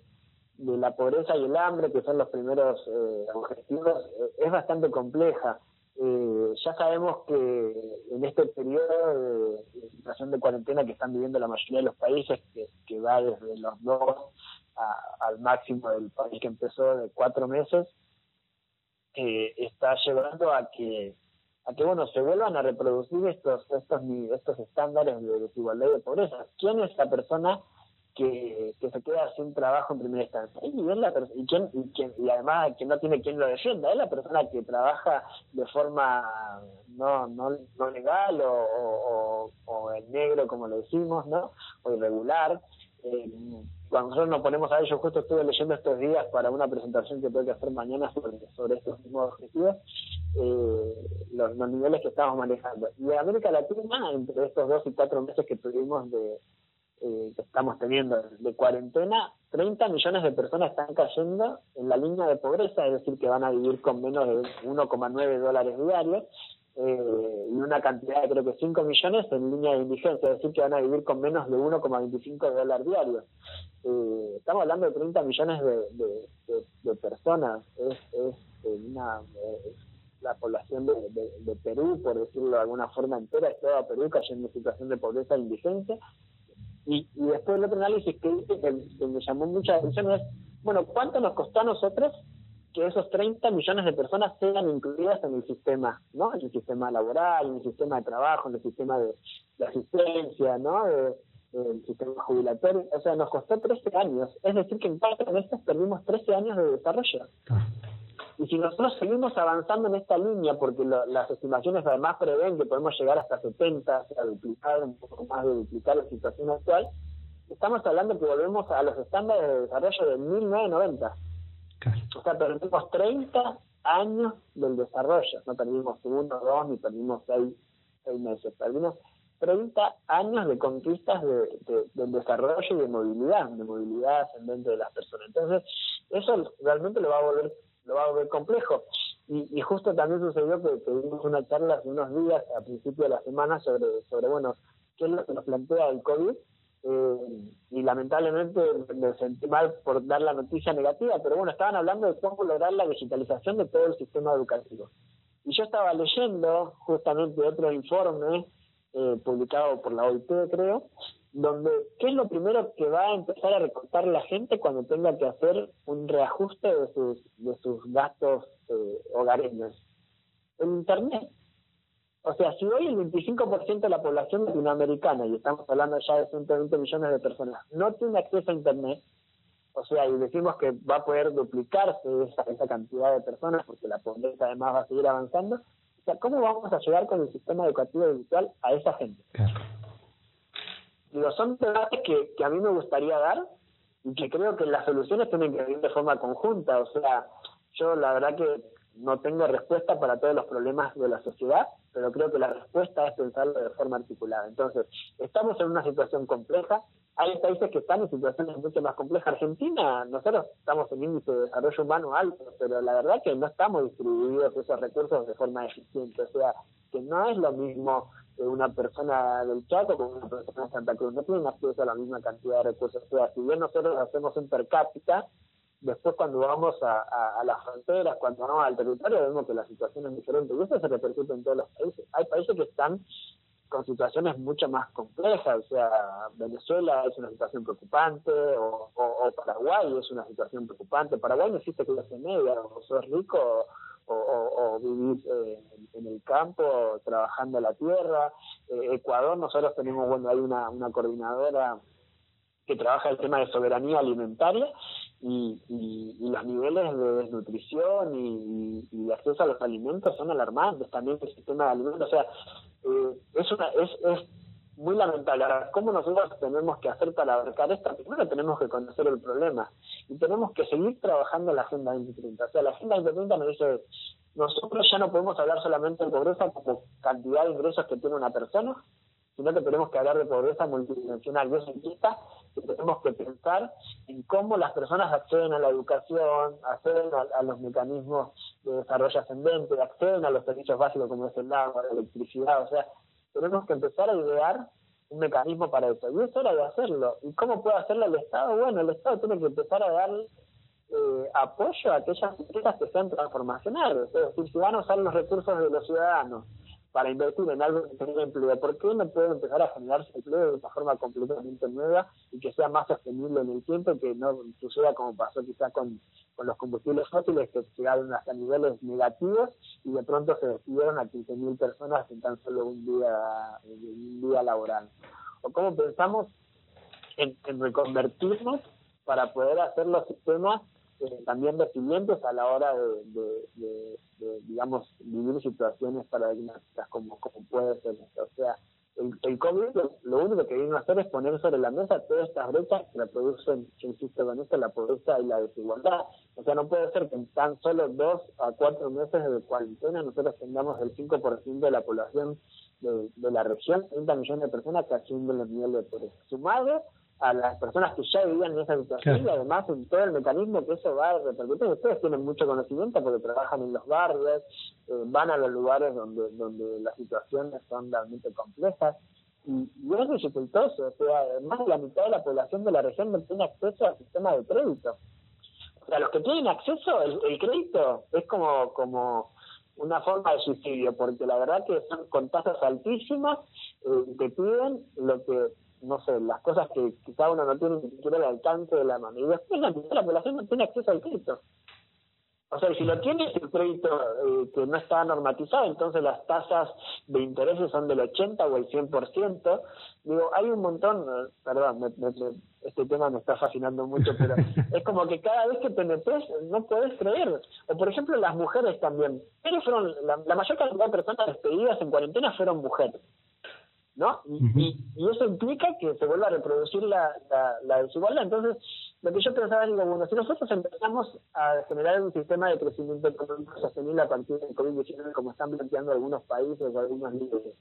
de la pobreza y el hambre, que son los primeros eh, objetivos, eh, es bastante compleja. Eh, ya sabemos que en este periodo de, situación de cuarentena que están viviendo la mayoría de los países, que, va desde los dos al máximo del país que empezó de cuatro meses, eh, está llevando a que a que bueno se vuelvan a reproducir estos estos estos estándares de desigualdad y de pobreza. ¿Quién es la persona que, se queda sin trabajo en primera instancia. Y, la y, quién, y, además que no tiene quien lo defienda, es la persona que trabaja de forma no, no, no legal o, o, o en negro, como lo decimos, ¿no? o irregular. Eh, cuando nosotros nos ponemos a ello, justo estuve leyendo estos días para una presentación que tengo que hacer mañana sobre, estos mismos objetivos, eh, los, los, niveles que estamos manejando. Y América Latina, entre estos dos y cuatro meses que tuvimos de, eh, que estamos teniendo de cuarentena, 30 millones de personas están cayendo en la línea de pobreza, es decir, que van a vivir con menos de 1,9 dólares diarios, eh, y una cantidad de creo que 5 millones en línea de indigencia, es decir, que van a vivir con menos de 1,25 dólares diarios. Eh, estamos hablando de 30 millones de, personas, es, es una... la población de, de, Perú, por decirlo de alguna forma entera, es toda Perú cayendo en situación de pobreza e indigencia, y, y después el otro análisis que hice, que, me llamó mucha atención, es, bueno, ¿cuánto nos costó a nosotros que esos 30 millones de personas sean incluidas en el sistema, ¿no? En el sistema laboral, en el sistema de trabajo, en el sistema de, asistencia, ¿no? en el sistema jubilatorio. O sea, nos costó 13 años. Es decir, que en cuatro meses perdimos 13 años de desarrollo. Y si nosotros seguimos avanzando en esta línea, porque las estimaciones además prevén que podemos llegar hasta 70, a duplicar, un poco más de duplicar la situación actual, estamos hablando que volvemos a los estándares de desarrollo de 1990. O sea, perdimos 30 años del desarrollo. No perdimos uno, dos, ni perdimos seis, seis meses. Perdimos 30 años de conquistas de, del desarrollo y de movilidad, de movilidad ascendente de las personas. Entonces, eso realmente lo va a volver lo va a ver complejo. Y, justo también sucedió que tuvimos una charla hace unos días, a principio de la semana, sobre, sobre bueno, qué es lo que nos plantea el COVID. Eh, y lamentablemente me sentí mal por dar la noticia negativa, pero bueno, estaban hablando de cómo lograr la digitalización de todo el sistema educativo. Y yo estaba leyendo justamente otro informe eh, publicado por la OIT, creo, donde qué es lo primero que va a empezar a recortar la gente cuando tenga que hacer un reajuste de sus de sus gastos eh, hogareños el internet. O sea si hoy el 25% de la población latinoamericana y estamos hablando ya de 120 millones de personas no tiene acceso a internet o sea y decimos que va a poder duplicarse esa, esa cantidad de personas porque la pobreza además va a seguir avanzando o sea cómo vamos a llegar con el sistema educativo virtual a esa gente claro Digo, son debates que, que a mí me gustaría dar y que creo que las soluciones tienen que venir de forma conjunta. O sea, yo la verdad que no tengo respuesta para todos los problemas de la sociedad, pero creo que la respuesta es pensarlo de forma articulada. Entonces, estamos en una situación compleja, hay países que están en situaciones mucho más complejas. Argentina, nosotros estamos en índice de desarrollo humano alto, pero la verdad que no estamos distribuidos esos recursos de forma eficiente. O sea, que no es lo mismo una persona del Chaco con una persona de Santa Cruz. No tienen acceso a la misma cantidad de recursos. O sea, si bien nosotros hacemos un per cápita, después cuando vamos a, a, las fronteras, cuando vamos al territorio, vemos que la situación es diferente. Y eso se repercute en todos los países. Hay países que están con situaciones mucho más complejas, o sea, Venezuela es una situación preocupante, o, Paraguay es una situación preocupante. Paraguay no existe clase media, o sos rico o, o, vivir eh, en el campo, trabajando la tierra. Eh, Ecuador, nosotros tenemos, bueno, hay una, una coordinadora que trabaja el tema de soberanía alimentaria y, y, los niveles de desnutrición y, y, acceso a los alimentos son alarmantes también el sistema de alimentos. O sea, eh, es, una, es, es muy lamentable. Ahora, ¿cómo nosotros tenemos que hacer para abarcar esto? Primero tenemos que conocer el problema y tenemos que seguir trabajando la Agenda 2030. O sea, la Agenda 2030 nos dice, nosotros ya no podemos hablar solamente de pobreza como cantidad de ingresos que tiene una persona, sino que tenemos que hablar de pobreza multidimensional. Y eso implica que tenemos que pensar en cómo las personas acceden a la educación, acceden a, los mecanismos de desarrollo ascendente, acceden a los servicios básicos como es el agua, la electricidad. O sea, tenemos que empezar a idear un mecanismo para eso. Y es hora de hacerlo. ¿Y cómo puede hacerlo el Estado? Bueno, el Estado tiene que empezar a dar eh, apoyo a aquellas empresas que sean transformacionales. Es decir, si van a usar los recursos de los ciudadanos para invertir en algo que tenga empleo, ¿por qué no puede empezar a generarse empleo de una forma completamente nueva y que sea más sostenible en el tiempo que no suceda como pasó quizá con, los combustibles fósiles que llegaron hasta niveles negativos y de pronto se despidieron a 15.000 personas en tan solo un día, un día laboral? ¿O cómo pensamos en, reconvertirnos para poder hacer los sistemas eh, también resilientes a la hora de, digamos, vivir situaciones paradigmáticas como, como puede ser. O sea, el, el COVID lo, único que vino a hacer es poner sobre la mesa todas estas brechas que reproducen, yo insisto esto, la pobreza y la desigualdad. O sea, no puede ser que en tan solo dos a cuatro meses de cuarentena nosotros tengamos el 5% de la población de, de, la región, 30 millones de personas que ascienden el nivel de pobreza. Sumado a las personas que ya vivían en esa situación y además en todo el mecanismo que eso va a repercutir. Ustedes tienen mucho conocimiento porque trabajan en los barrios, eh, van a los lugares donde, donde las situaciones son realmente complejas y, y es dificultoso. O sea, más de la mitad de la población de la región no tiene acceso al sistema de crédito. O sea, los que tienen acceso, el, el crédito es como, como una forma de suicidio, porque la verdad que son con tasas altísimas, eh, te piden lo que no sé, las cosas que quizá uno no tiene ni siquiera el alcance de la mano. Y después la, la población no tiene acceso al crédito. O sea, si lo tiene el crédito eh, que no está normatizado, entonces las tasas de intereses son del 80 o el 100%. Digo, hay un montón, eh, perdón, este tema me está fascinando mucho, pero es como que cada vez que penetres no puedes creer. O por ejemplo, las mujeres también. Pero fueron, la, la mayor cantidad de personas despedidas en cuarentena fueron mujeres. ¿No? Y, y, eso implica que se vuelva a reproducir la, la, desigualdad. Entonces, lo que yo pensaba, digo, bueno, si nosotros empezamos a generar un sistema de crecimiento económico sostenible a partir del COVID-19, como están planteando algunos países o algunos líderes,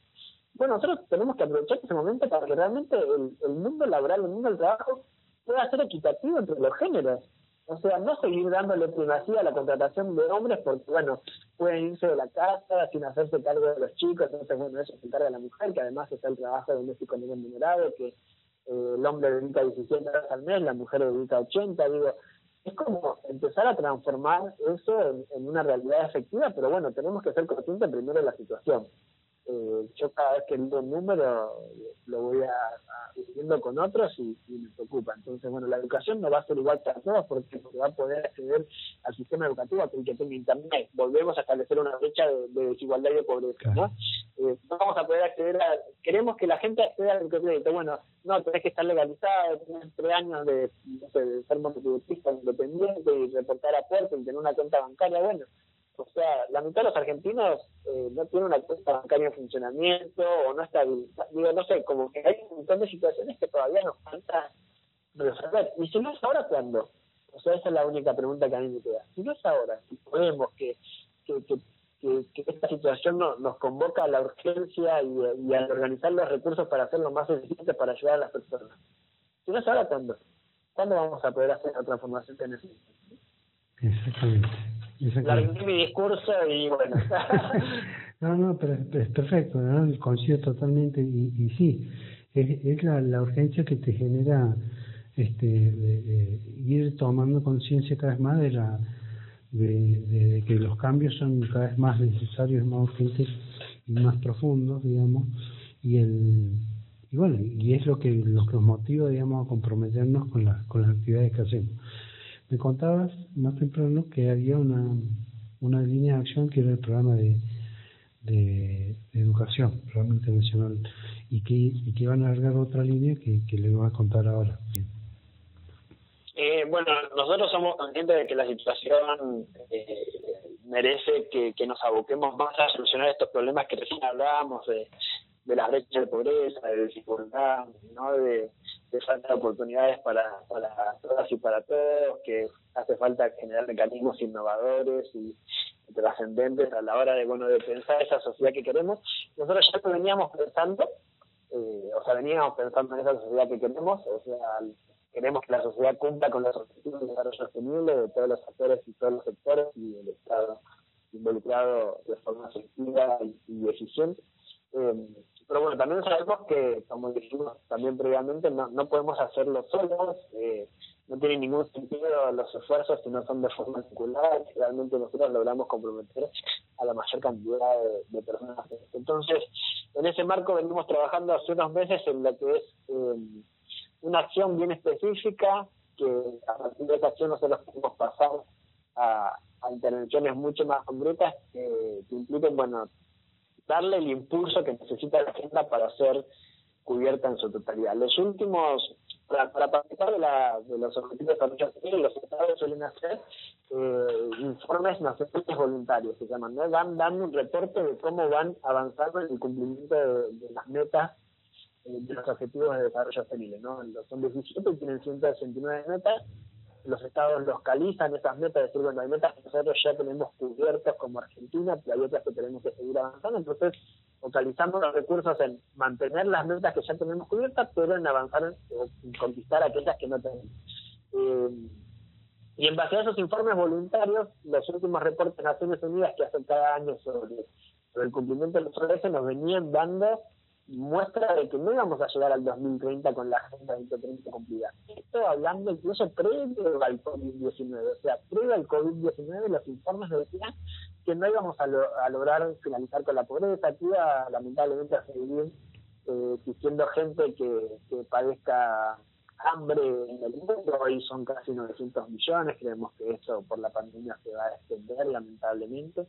bueno, nosotros tenemos que aprovechar ese momento para que realmente el, el mundo laboral, el mundo del trabajo, pueda ser equitativo entre los géneros. O sea, no seguir dándole primacía a la contratación de hombres porque, bueno, pueden irse de la casa sin hacerse cargo de los chicos, entonces, bueno, eso se encarga de la mujer, que además está el trabajo doméstico nivel numerado, que eh, el hombre dedica 17 horas al mes, la mujer dedica 80, digo, es como empezar a transformar eso en, en una realidad efectiva, pero bueno, tenemos que ser conscientes primero de la situación eh, yo cada vez que digo un número lo voy a, viendo con otros y, me preocupa. Entonces, bueno, la educación no va a ser igual para todos porque, va a poder acceder al sistema educativo aquel que tenga internet. Volvemos a establecer una brecha de, desigualdad y de pobreza, ¿no? Eh, no vamos a poder acceder a... Queremos que la gente acceda al crédito. Bueno, no, tenés que estar legalizado, tener tres años de, no sé, de ser monotributista independiente y reportar a puerto y tener una cuenta bancaria. Bueno, o sea, la mitad de los argentinos eh, no tienen una cuenta bancaria en funcionamiento o no está Digo, no sé, como que hay un montón de situaciones que todavía nos falta resolver. Y si no es ahora, ¿cuándo? O sea, esa es la única pregunta que a mí me queda. Si no es ahora, si podemos que, que, que, esta situación nos convoca a la urgencia y, y, a organizar los recursos para hacerlo más eficiente para ayudar a las personas. Si no es ahora, ¿cuándo? ¿Cuándo vamos a poder hacer la transformación que necesitamos? Exactamente. Largué mi discurso y bueno. no, no, pero es perfecto, ¿no? coincido totalmente y, y sí, es, es la, la urgencia que te genera este de, ir tomando conciencia cada vez más de la de, de, que los cambios son cada vez más necesarios, más urgentes y más profundos, digamos, y el y bueno, y es lo que, lo que nos motiva, digamos, a comprometernos con, la, con las actividades que hacemos. Me contabas más temprano que había una, una línea de acción que era el programa de, de, educación, programa internacional, y que, y que iban a alargar otra línea que, que le voy a contar ahora. Eh, bueno, nosotros somos conscientes de que la situación eh, merece que, que nos aboquemos más a solucionar estos problemas que recién hablábamos de, de las brechas de pobreza, de desigualdad, ¿no? de, de falta de oportunidades para, para todas y para todos, que hace falta generar mecanismos innovadores y, trascendentes a la hora de bueno de pensar esa sociedad que queremos. Nosotros ya veníamos pensando, eh, o sea, veníamos pensando en esa sociedad que queremos, o sea, queremos que la sociedad cumpla con los objetivos de desarrollo sostenible de todos los actores y todos los sectores y el Estado involucrado de forma efectiva y, eficiente. Eh, pero bueno, también sabemos que, como dijimos también previamente, no, no podemos hacerlo solos, eh, no tiene ningún sentido los esfuerzos si no son de forma circular, si realmente nosotros logramos comprometer a la mayor cantidad de, personas. Entonces, en ese marco venimos trabajando hace unos meses en lo que es eh, una acción bien específica, que a partir de esa acción nosotros podemos pasar a, a intervenciones mucho más concretas que, que impliquen, bueno, darle el impulso que necesita la agenda para ser cubierta en su totalidad. Los últimos para, para participar de, la, de los objetivos de desarrollo los estados suelen hacer eh, informes nacionales voluntarios, se llaman, ¿no? Van dando un reporte de cómo van avanzando en el cumplimiento de, las metas eh, de los objetivos de desarrollo sostenible, ¿no? Son 17 y tienen 169 metas los estados localizan esas metas, decir, bueno, hay metas que nosotros ya tenemos cubiertas como Argentina, pero hay otras que tenemos que seguir avanzando, entonces focalizamos los recursos en mantener las metas que ya tenemos cubiertas, pero en avanzar en conquistar aquellas que no tenemos. Eh, y en base a esos informes voluntarios, los últimos reportes de Naciones Unidas que hacen cada año sobre, el cumplimiento de los ODS nos venían dando muestra de que no íbamos a llegar al 2030 con la Agenda 2030 cumplida. Esto hablando incluso previo al COVID-19, o sea, previo al COVID-19 los informes decían que no íbamos a, lograr finalizar con la pobreza, que iba lamentablemente a seguir eh, existiendo gente que, que padezca hambre en el mundo, hoy son casi 900 millones, creemos que eso por la pandemia se va a extender lamentablemente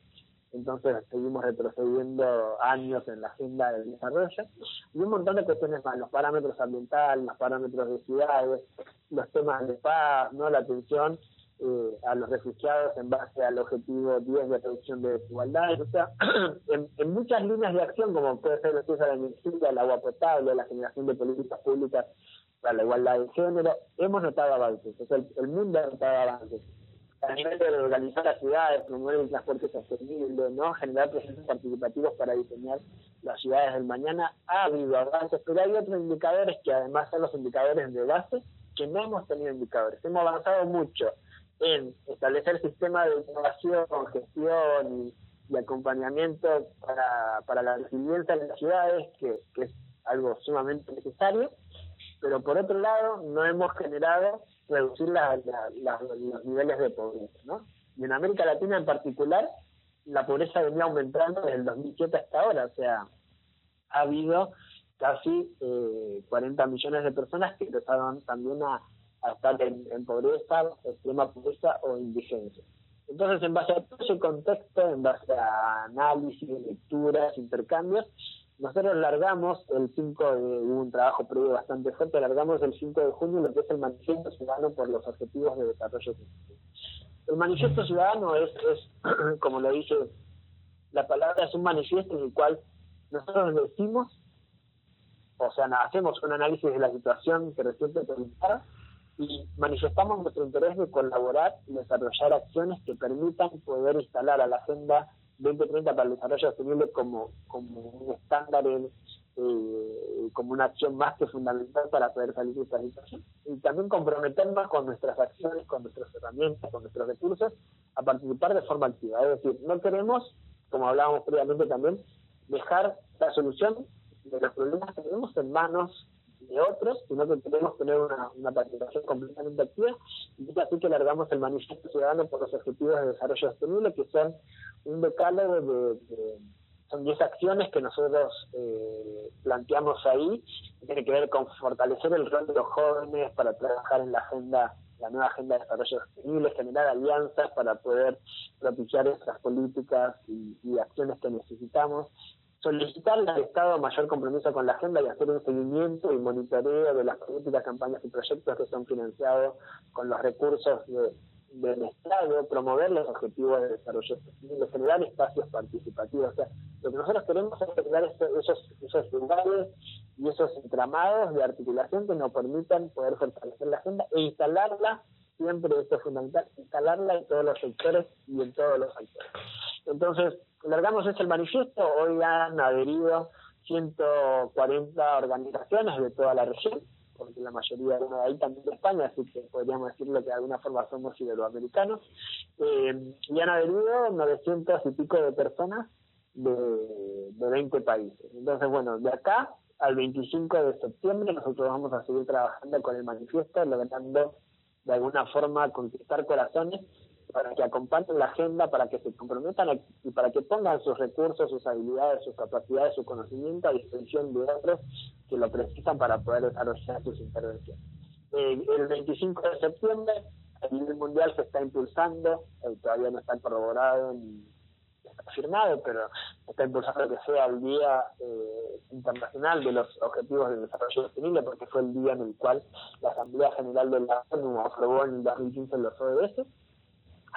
entonces seguimos retrocediendo años en la agenda del desarrollo y un montón de cuestiones más, los parámetros ambientales, los parámetros de ciudades, los temas de paz, no la atención eh, a los refugiados en base al objetivo 10 de reducción de desigualdades, o sea, en, muchas líneas de acción como puede ser el a la energía, el agua potable, la generación de políticas públicas para la igualdad de género, hemos notado avances, o sea, el mundo ha notado avances a nivel de organizar las ciudades, promover el transporte sostenible, ¿no? generar procesos participativos para diseñar las ciudades del mañana, ha habido avances, pero hay otros indicadores que además son los indicadores de base, que no hemos tenido indicadores. Hemos avanzado mucho en establecer sistemas de innovación, gestión y, acompañamiento para, para la resiliencia en las ciudades, que es algo sumamente necesario, pero por otro lado no hemos generado reducir los niveles de pobreza. ¿no? Y en América Latina en particular, la pobreza venía aumentando desde el 2007 hasta ahora, o sea, ha habido casi eh, 40 millones de personas que empezaron también a, estar en, pobreza, extrema pobreza o indigencia. Entonces, en base a todo ese contexto, en base a análisis, lecturas, intercambios, nosotros largamos el 5 de un trabajo previo bastante fuerte, largamos el 5 de junio lo que es el Manifiesto Ciudadano por los Objetivos de Desarrollo. El Manifiesto Ciudadano es, es, como lo dice la palabra, es un manifiesto en el cual nosotros decimos, o sea, hacemos un análisis de la situación que recién presentaba y manifestamos nuestro interés de colaborar y desarrollar acciones que permitan poder instalar a la agenda 2030 para el desarrollo sostenible como, como un estándar, eh, como una acción más que fundamental para poder salir de esta situación. Y también comprometernos con nuestras acciones, con nuestras herramientas, con nuestros recursos, a participar de forma activa. Es decir, no queremos, como hablábamos previamente también, dejar la solución de los problemas que tenemos en manos de otros, sino que queremos tener una, una participación completamente activa, y es así que largamos el manifiesto ciudadano por los objetivos de desarrollo sostenible, que son un decálogo de, son 10 acciones que nosotros eh, planteamos ahí, que tiene que ver con fortalecer el rol de los jóvenes para trabajar en la agenda la nueva agenda de desarrollo sostenible, generar alianzas para poder propiciar esas políticas y, y acciones que necesitamos, solicitarle al Estado mayor compromiso con la agenda y hacer un seguimiento y monitoreo de las políticas, campañas y proyectos que son financiados con los recursos del Estado, promover los objetivos de desarrollo sostenible, generar espacios participativos. O sea, lo que nosotros queremos es generar esos, esos lugares y esos entramados de articulación que nos permitan poder fortalecer la agenda e instalarla, siempre esto es fundamental, instalarla en todos los sectores y en todos los actores. Entonces, largamos ese el manifiesto, hoy han adherido 140 organizaciones de toda la región, porque la mayoría de ahí también de España, así que podríamos decirlo que de alguna forma somos iberoamericanos, eh, y han adherido 900 y pico de personas de, de 20 países. Entonces, bueno, de acá al 25 de septiembre nosotros vamos a seguir trabajando con el manifiesto, logrando de alguna forma conquistar corazones para que acompañen la agenda, para que se comprometan y para que pongan sus recursos, sus habilidades, sus capacidades, su conocimiento a disposición de otros que lo precisan para poder desarrollar sus intervenciones. El 25 de septiembre a nivel mundial se está impulsando, eh, todavía no está corroborado ni está firmado, pero está impulsando que sea el Día eh, Internacional de los Objetivos de Desarrollo Sostenible, porque fue el día en el cual la Asamblea General de la ONU aprobó en el 2015 los ODS.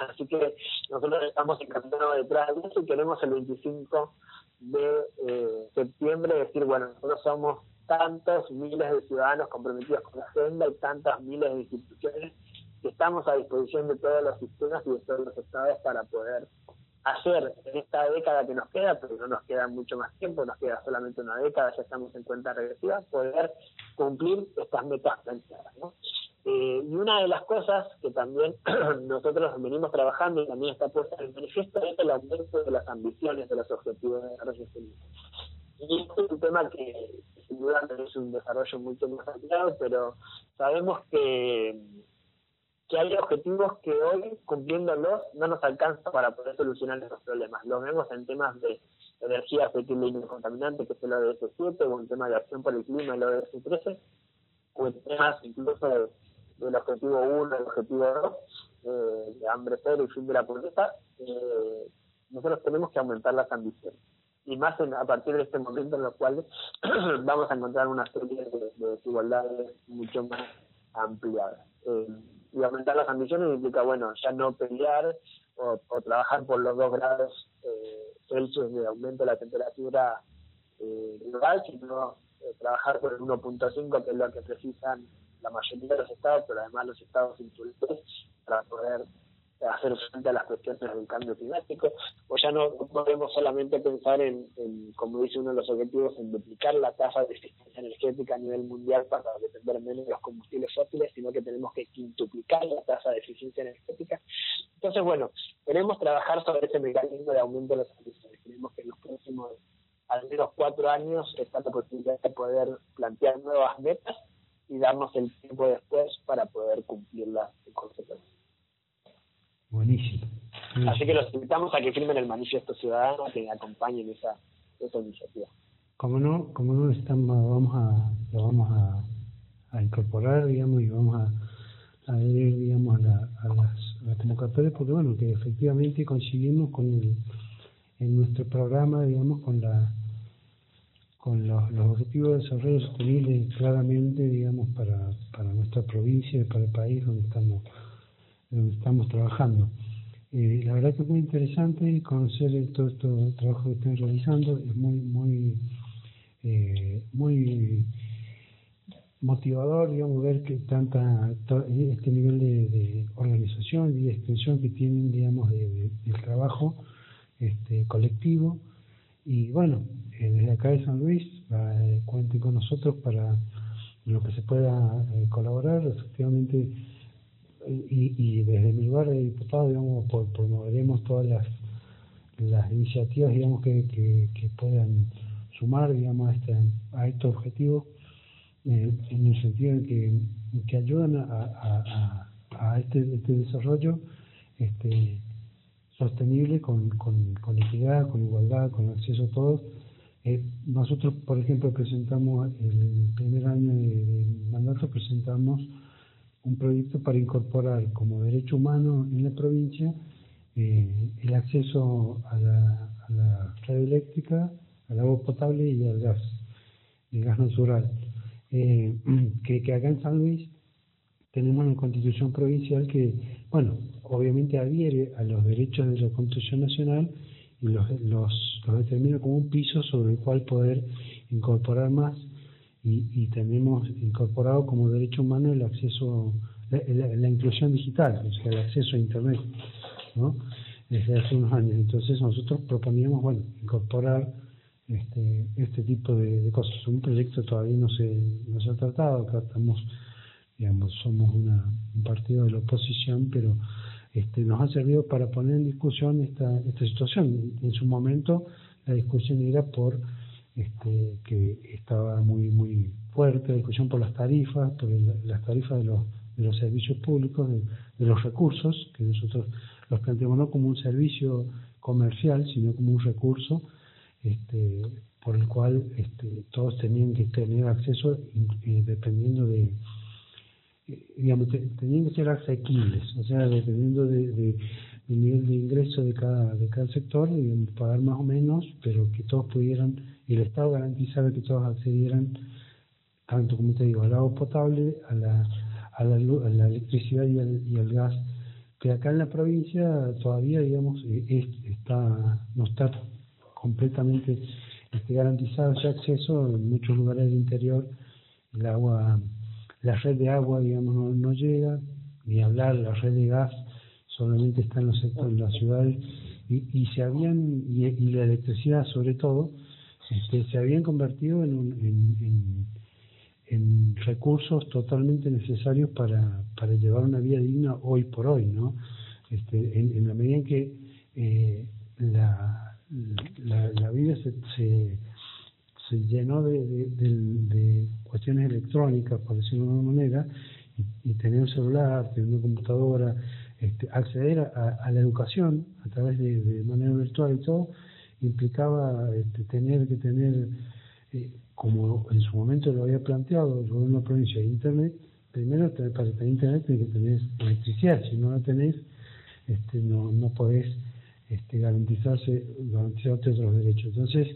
Así que nosotros estamos encantados detrás de eso y queremos el 25 de eh, septiembre decir, bueno, nosotros somos tantos miles de ciudadanos comprometidos con la agenda y tantas miles de instituciones que estamos a disposición de todos los sistemas y de todos los estados para poder hacer en esta década que nos queda, pero no nos queda mucho más tiempo, nos queda solamente una década, ya estamos en cuenta regresiva, poder cumplir estas metas planteadas. ¿no? Eh, y una de las cosas que también nosotros venimos trabajando y también está puesta en manifiesto es el aumento de las ambiciones de los objetivos de desarrollo sostenible. Y este es un tema que sin duda es un desarrollo mucho más ampliado, pero sabemos que que hay objetivos que hoy, cumpliéndolos, no nos alcanza para poder solucionar esos problemas. Lo vemos en temas de energía fértil y contaminante, que es el ODS 7, o en tema de acción por el clima, el ODS 13, o en temas incluso del objetivo 1, el objetivo 2, eh, de hambre cero y fin de la pobreza, eh, nosotros tenemos que aumentar las ambiciones. Y más a partir de este momento en los cuales vamos a encontrar una serie de, desigualdades mucho más ampliadas. Eh, y aumentar las ambiciones implica, bueno, ya no pelear o, trabajar por los dos grados eh, Celsius de aumento de la temperatura eh, global, sino trabajar por el 1.5, que es lo que precisan la mayoría de los estados, pero además los estados insultos, para poder hacer frente a las cuestiones del cambio climático, o ya no podemos solamente pensar en, como dice uno de los objetivos, en duplicar la tasa de eficiencia energética a nivel mundial para depender menos de los combustibles fósiles, sino que tenemos que quintuplicar la tasa de eficiencia energética. Entonces, bueno, queremos trabajar sobre ese mecanismo de aumento de las emisiones. Creemos que en los próximos al menos cuatro años está la posibilidad de poder plantear nuevas metas y darnos el tiempo después para poder cumplirlas en consecuencia. Buenísimo. Así que los invitamos a que firmen el manifiesto ciudadano, a que acompañen esa, esa iniciativa. Como no, como no estamos, vamos a, lo vamos a, a incorporar, digamos, y vamos a, a adherir, digamos, a, la, a, las, convocatorias, porque bueno, que efectivamente coincidimos con el, en nuestro programa, digamos, con la con los, los objetivos de desarrollo sostenible claramente, digamos, para, para nuestra provincia y para el país donde estamos donde estamos trabajando. Eh, la verdad que es muy interesante conocer todo este trabajo que están realizando, es muy, muy, eh, muy motivador, digamos, ver que tanta, este nivel de, organización y de extensión que tienen, digamos, de, del trabajo este, colectivo. Y bueno, eh, desde acá de San Luis, cuenten con nosotros para lo que se pueda colaborar. Efectivamente, y, desde mi lugar de diputado, digamos, promoveremos todas las, las iniciativas, digamos, que, que, puedan sumar, digamos, a, este, a estos objetivos, eh, en el sentido de que, que ayudan a, a, a este, este, desarrollo este, sostenible con, con, con, equidad, con igualdad, con acceso a todos. Eh, nosotros, por ejemplo, presentamos el primer año de, mandato, presentamos un proyecto para incorporar como derecho humano en la provincia eh, el acceso a la, a la red eléctrica, al agua potable y al gas, el gas natural. Eh, que, que acá en San Luis tenemos una constitución provincial que, bueno, obviamente adhiere a los derechos de la Constitución Nacional los, los, los determina como un piso sobre el cual poder incorporar más y, y tenemos incorporado como derecho humano el acceso, la, inclusión digital, o sea, el acceso a Internet, ¿no? Desde hace unos años. Entonces nosotros proponíamos, bueno, incorporar este, este tipo de, cosas. Un proyecto todavía no se, no se ha tratado, estamos, digamos, somos una, un partido de la oposición, pero este, nos ha servido para poner en discusión esta, esta situación. En su momento la discusión era por este, que estaba muy muy fuerte la discusión por las tarifas, por las tarifas de los, de los servicios públicos, de, los recursos, que nosotros los planteamos no como un servicio comercial, sino como un recurso este, por el cual este, todos tenían que tener acceso eh, dependiendo de, digamos, tenían que ser asequibles, o sea, dependiendo de, el nivel de ingreso de cada, de cada sector, y pagar más o menos, pero que todos pudieran, el Estado garantizara que todos accedieran, tanto como te digo, al agua potable, a la, a la, a la electricidad y al, y al gas, que acá en la provincia todavía, digamos, e, está, no está completamente este, garantizado ese acceso en muchos lugares del interior, el agua, la red de agua, digamos, no, no llega, ni hablar, la red de gas solamente está en los sectores de las ciudades y, y se habían, y, y, la electricidad sobre todo, este, se habían convertido en, un, en, en, recursos totalmente necesarios para, para llevar una vida digna hoy por hoy, ¿no? Este, en, la medida en que eh, la, la, la, vida se, se, se llenó de, de, cuestiones electrónicas, por decirlo de una manera, y, tener un celular, tener una computadora, este, acceder a, la educación a través de, de, manera virtual y todo, implicaba este, tener que tener, eh, como en su momento lo había planteado el gobierno de provincia, Internet. Primero, para tener Internet tenés que tener electricidad, si no la tenés, este, no, no podés este, garantizarse, garantizarte otros derechos. Entonces,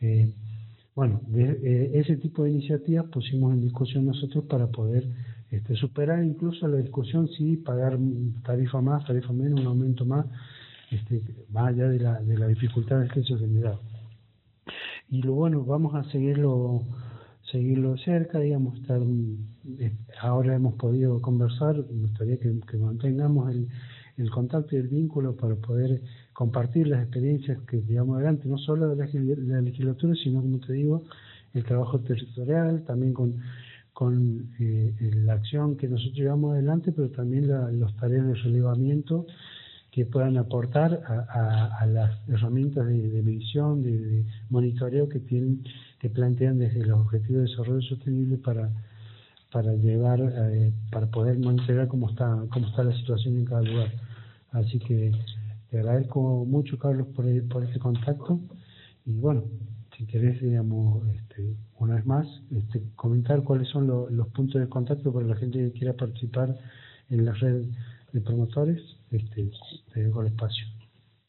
eh, bueno, de, eh, ese tipo de iniciativas pusimos en discusión nosotros para poder este, superar incluso la discusión si pagar tarifa más, tarifa menos, un aumento más, este, más allá de la, de la dificultad del precio general. Y lo bueno, vamos a seguirlo seguirlo cerca, digamos, estar, eh, ahora hemos podido conversar, me gustaría que, que mantengamos el, el contacto y el vínculo para poder compartir las experiencias que llevamos adelante, no solo de la, legislatura, sino, como te digo, el trabajo territorial, también con con eh, la acción que nosotros llevamos adelante, pero también la, los tareas de relevamiento que puedan aportar a, las herramientas de, medición, de, de, monitoreo que tienen, que plantean desde los objetivos de desarrollo sostenible para para llevar, eh, para poder monitorear cómo está, cómo está la situación en cada lugar. Así que te agradezco mucho, Carlos, por, por este contacto. Y bueno, si querés, digamos, este, una vez más, este, comentar cuáles son lo, los puntos de contacto para la gente que quiera participar en la red de promotores, este, te dejo el espacio.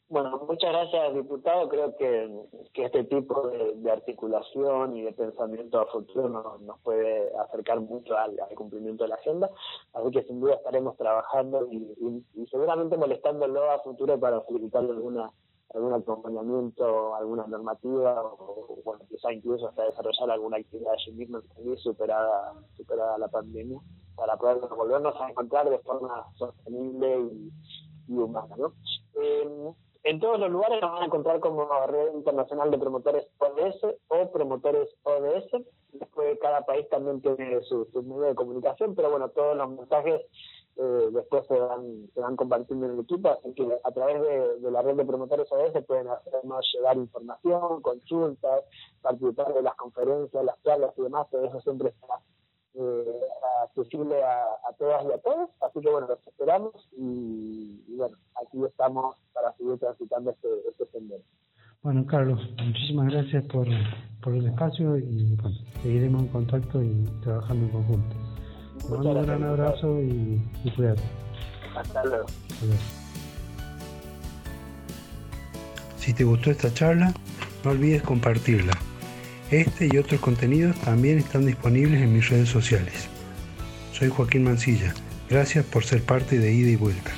Bueno, muchas gracias, diputado. Creo que, que este tipo de, articulación y de pensamiento a futuro nos, puede acercar mucho al, cumplimiento de la agenda. Así que sin duda estaremos trabajando y, seguramente molestándolo a futuro para solicitarle alguna algún acompañamiento, alguna normativa o, bueno, quizá incluso hasta desarrollar alguna actividad allí mismo superada, superada la pandemia para poder volvernos a encontrar de forma sostenible y, y humana. ¿no? Eh, en todos los lugares nos van a encontrar como Red Internacional de Promotores ODS o Promotores ODS. Después cada país también tiene su, medio de comunicación, pero bueno, todos los mensajes eh, después se van, se van compartiendo en el equipo, así que a través de, de la red de promotores ODS pueden hacernos llegar información, consultas, participar de las conferencias, las charlas y demás, todo eso siempre está eh, accesible a, a, todas y a todos, así que bueno, los esperamos y, y bueno, aquí estamos para seguir transitando este, este sendero. Bueno, Carlos, muchísimas gracias por, por el espacio y bueno, seguiremos en contacto y trabajando en conjunto. Te mando un gran abrazo y, y cuídate. Hasta luego. Hasta luego. Si te gustó esta charla, no olvides compartirla. Este y otros contenidos también están disponibles en mis redes sociales. Soy Joaquín Mancilla. Gracias por ser parte de Ida y Vuelta.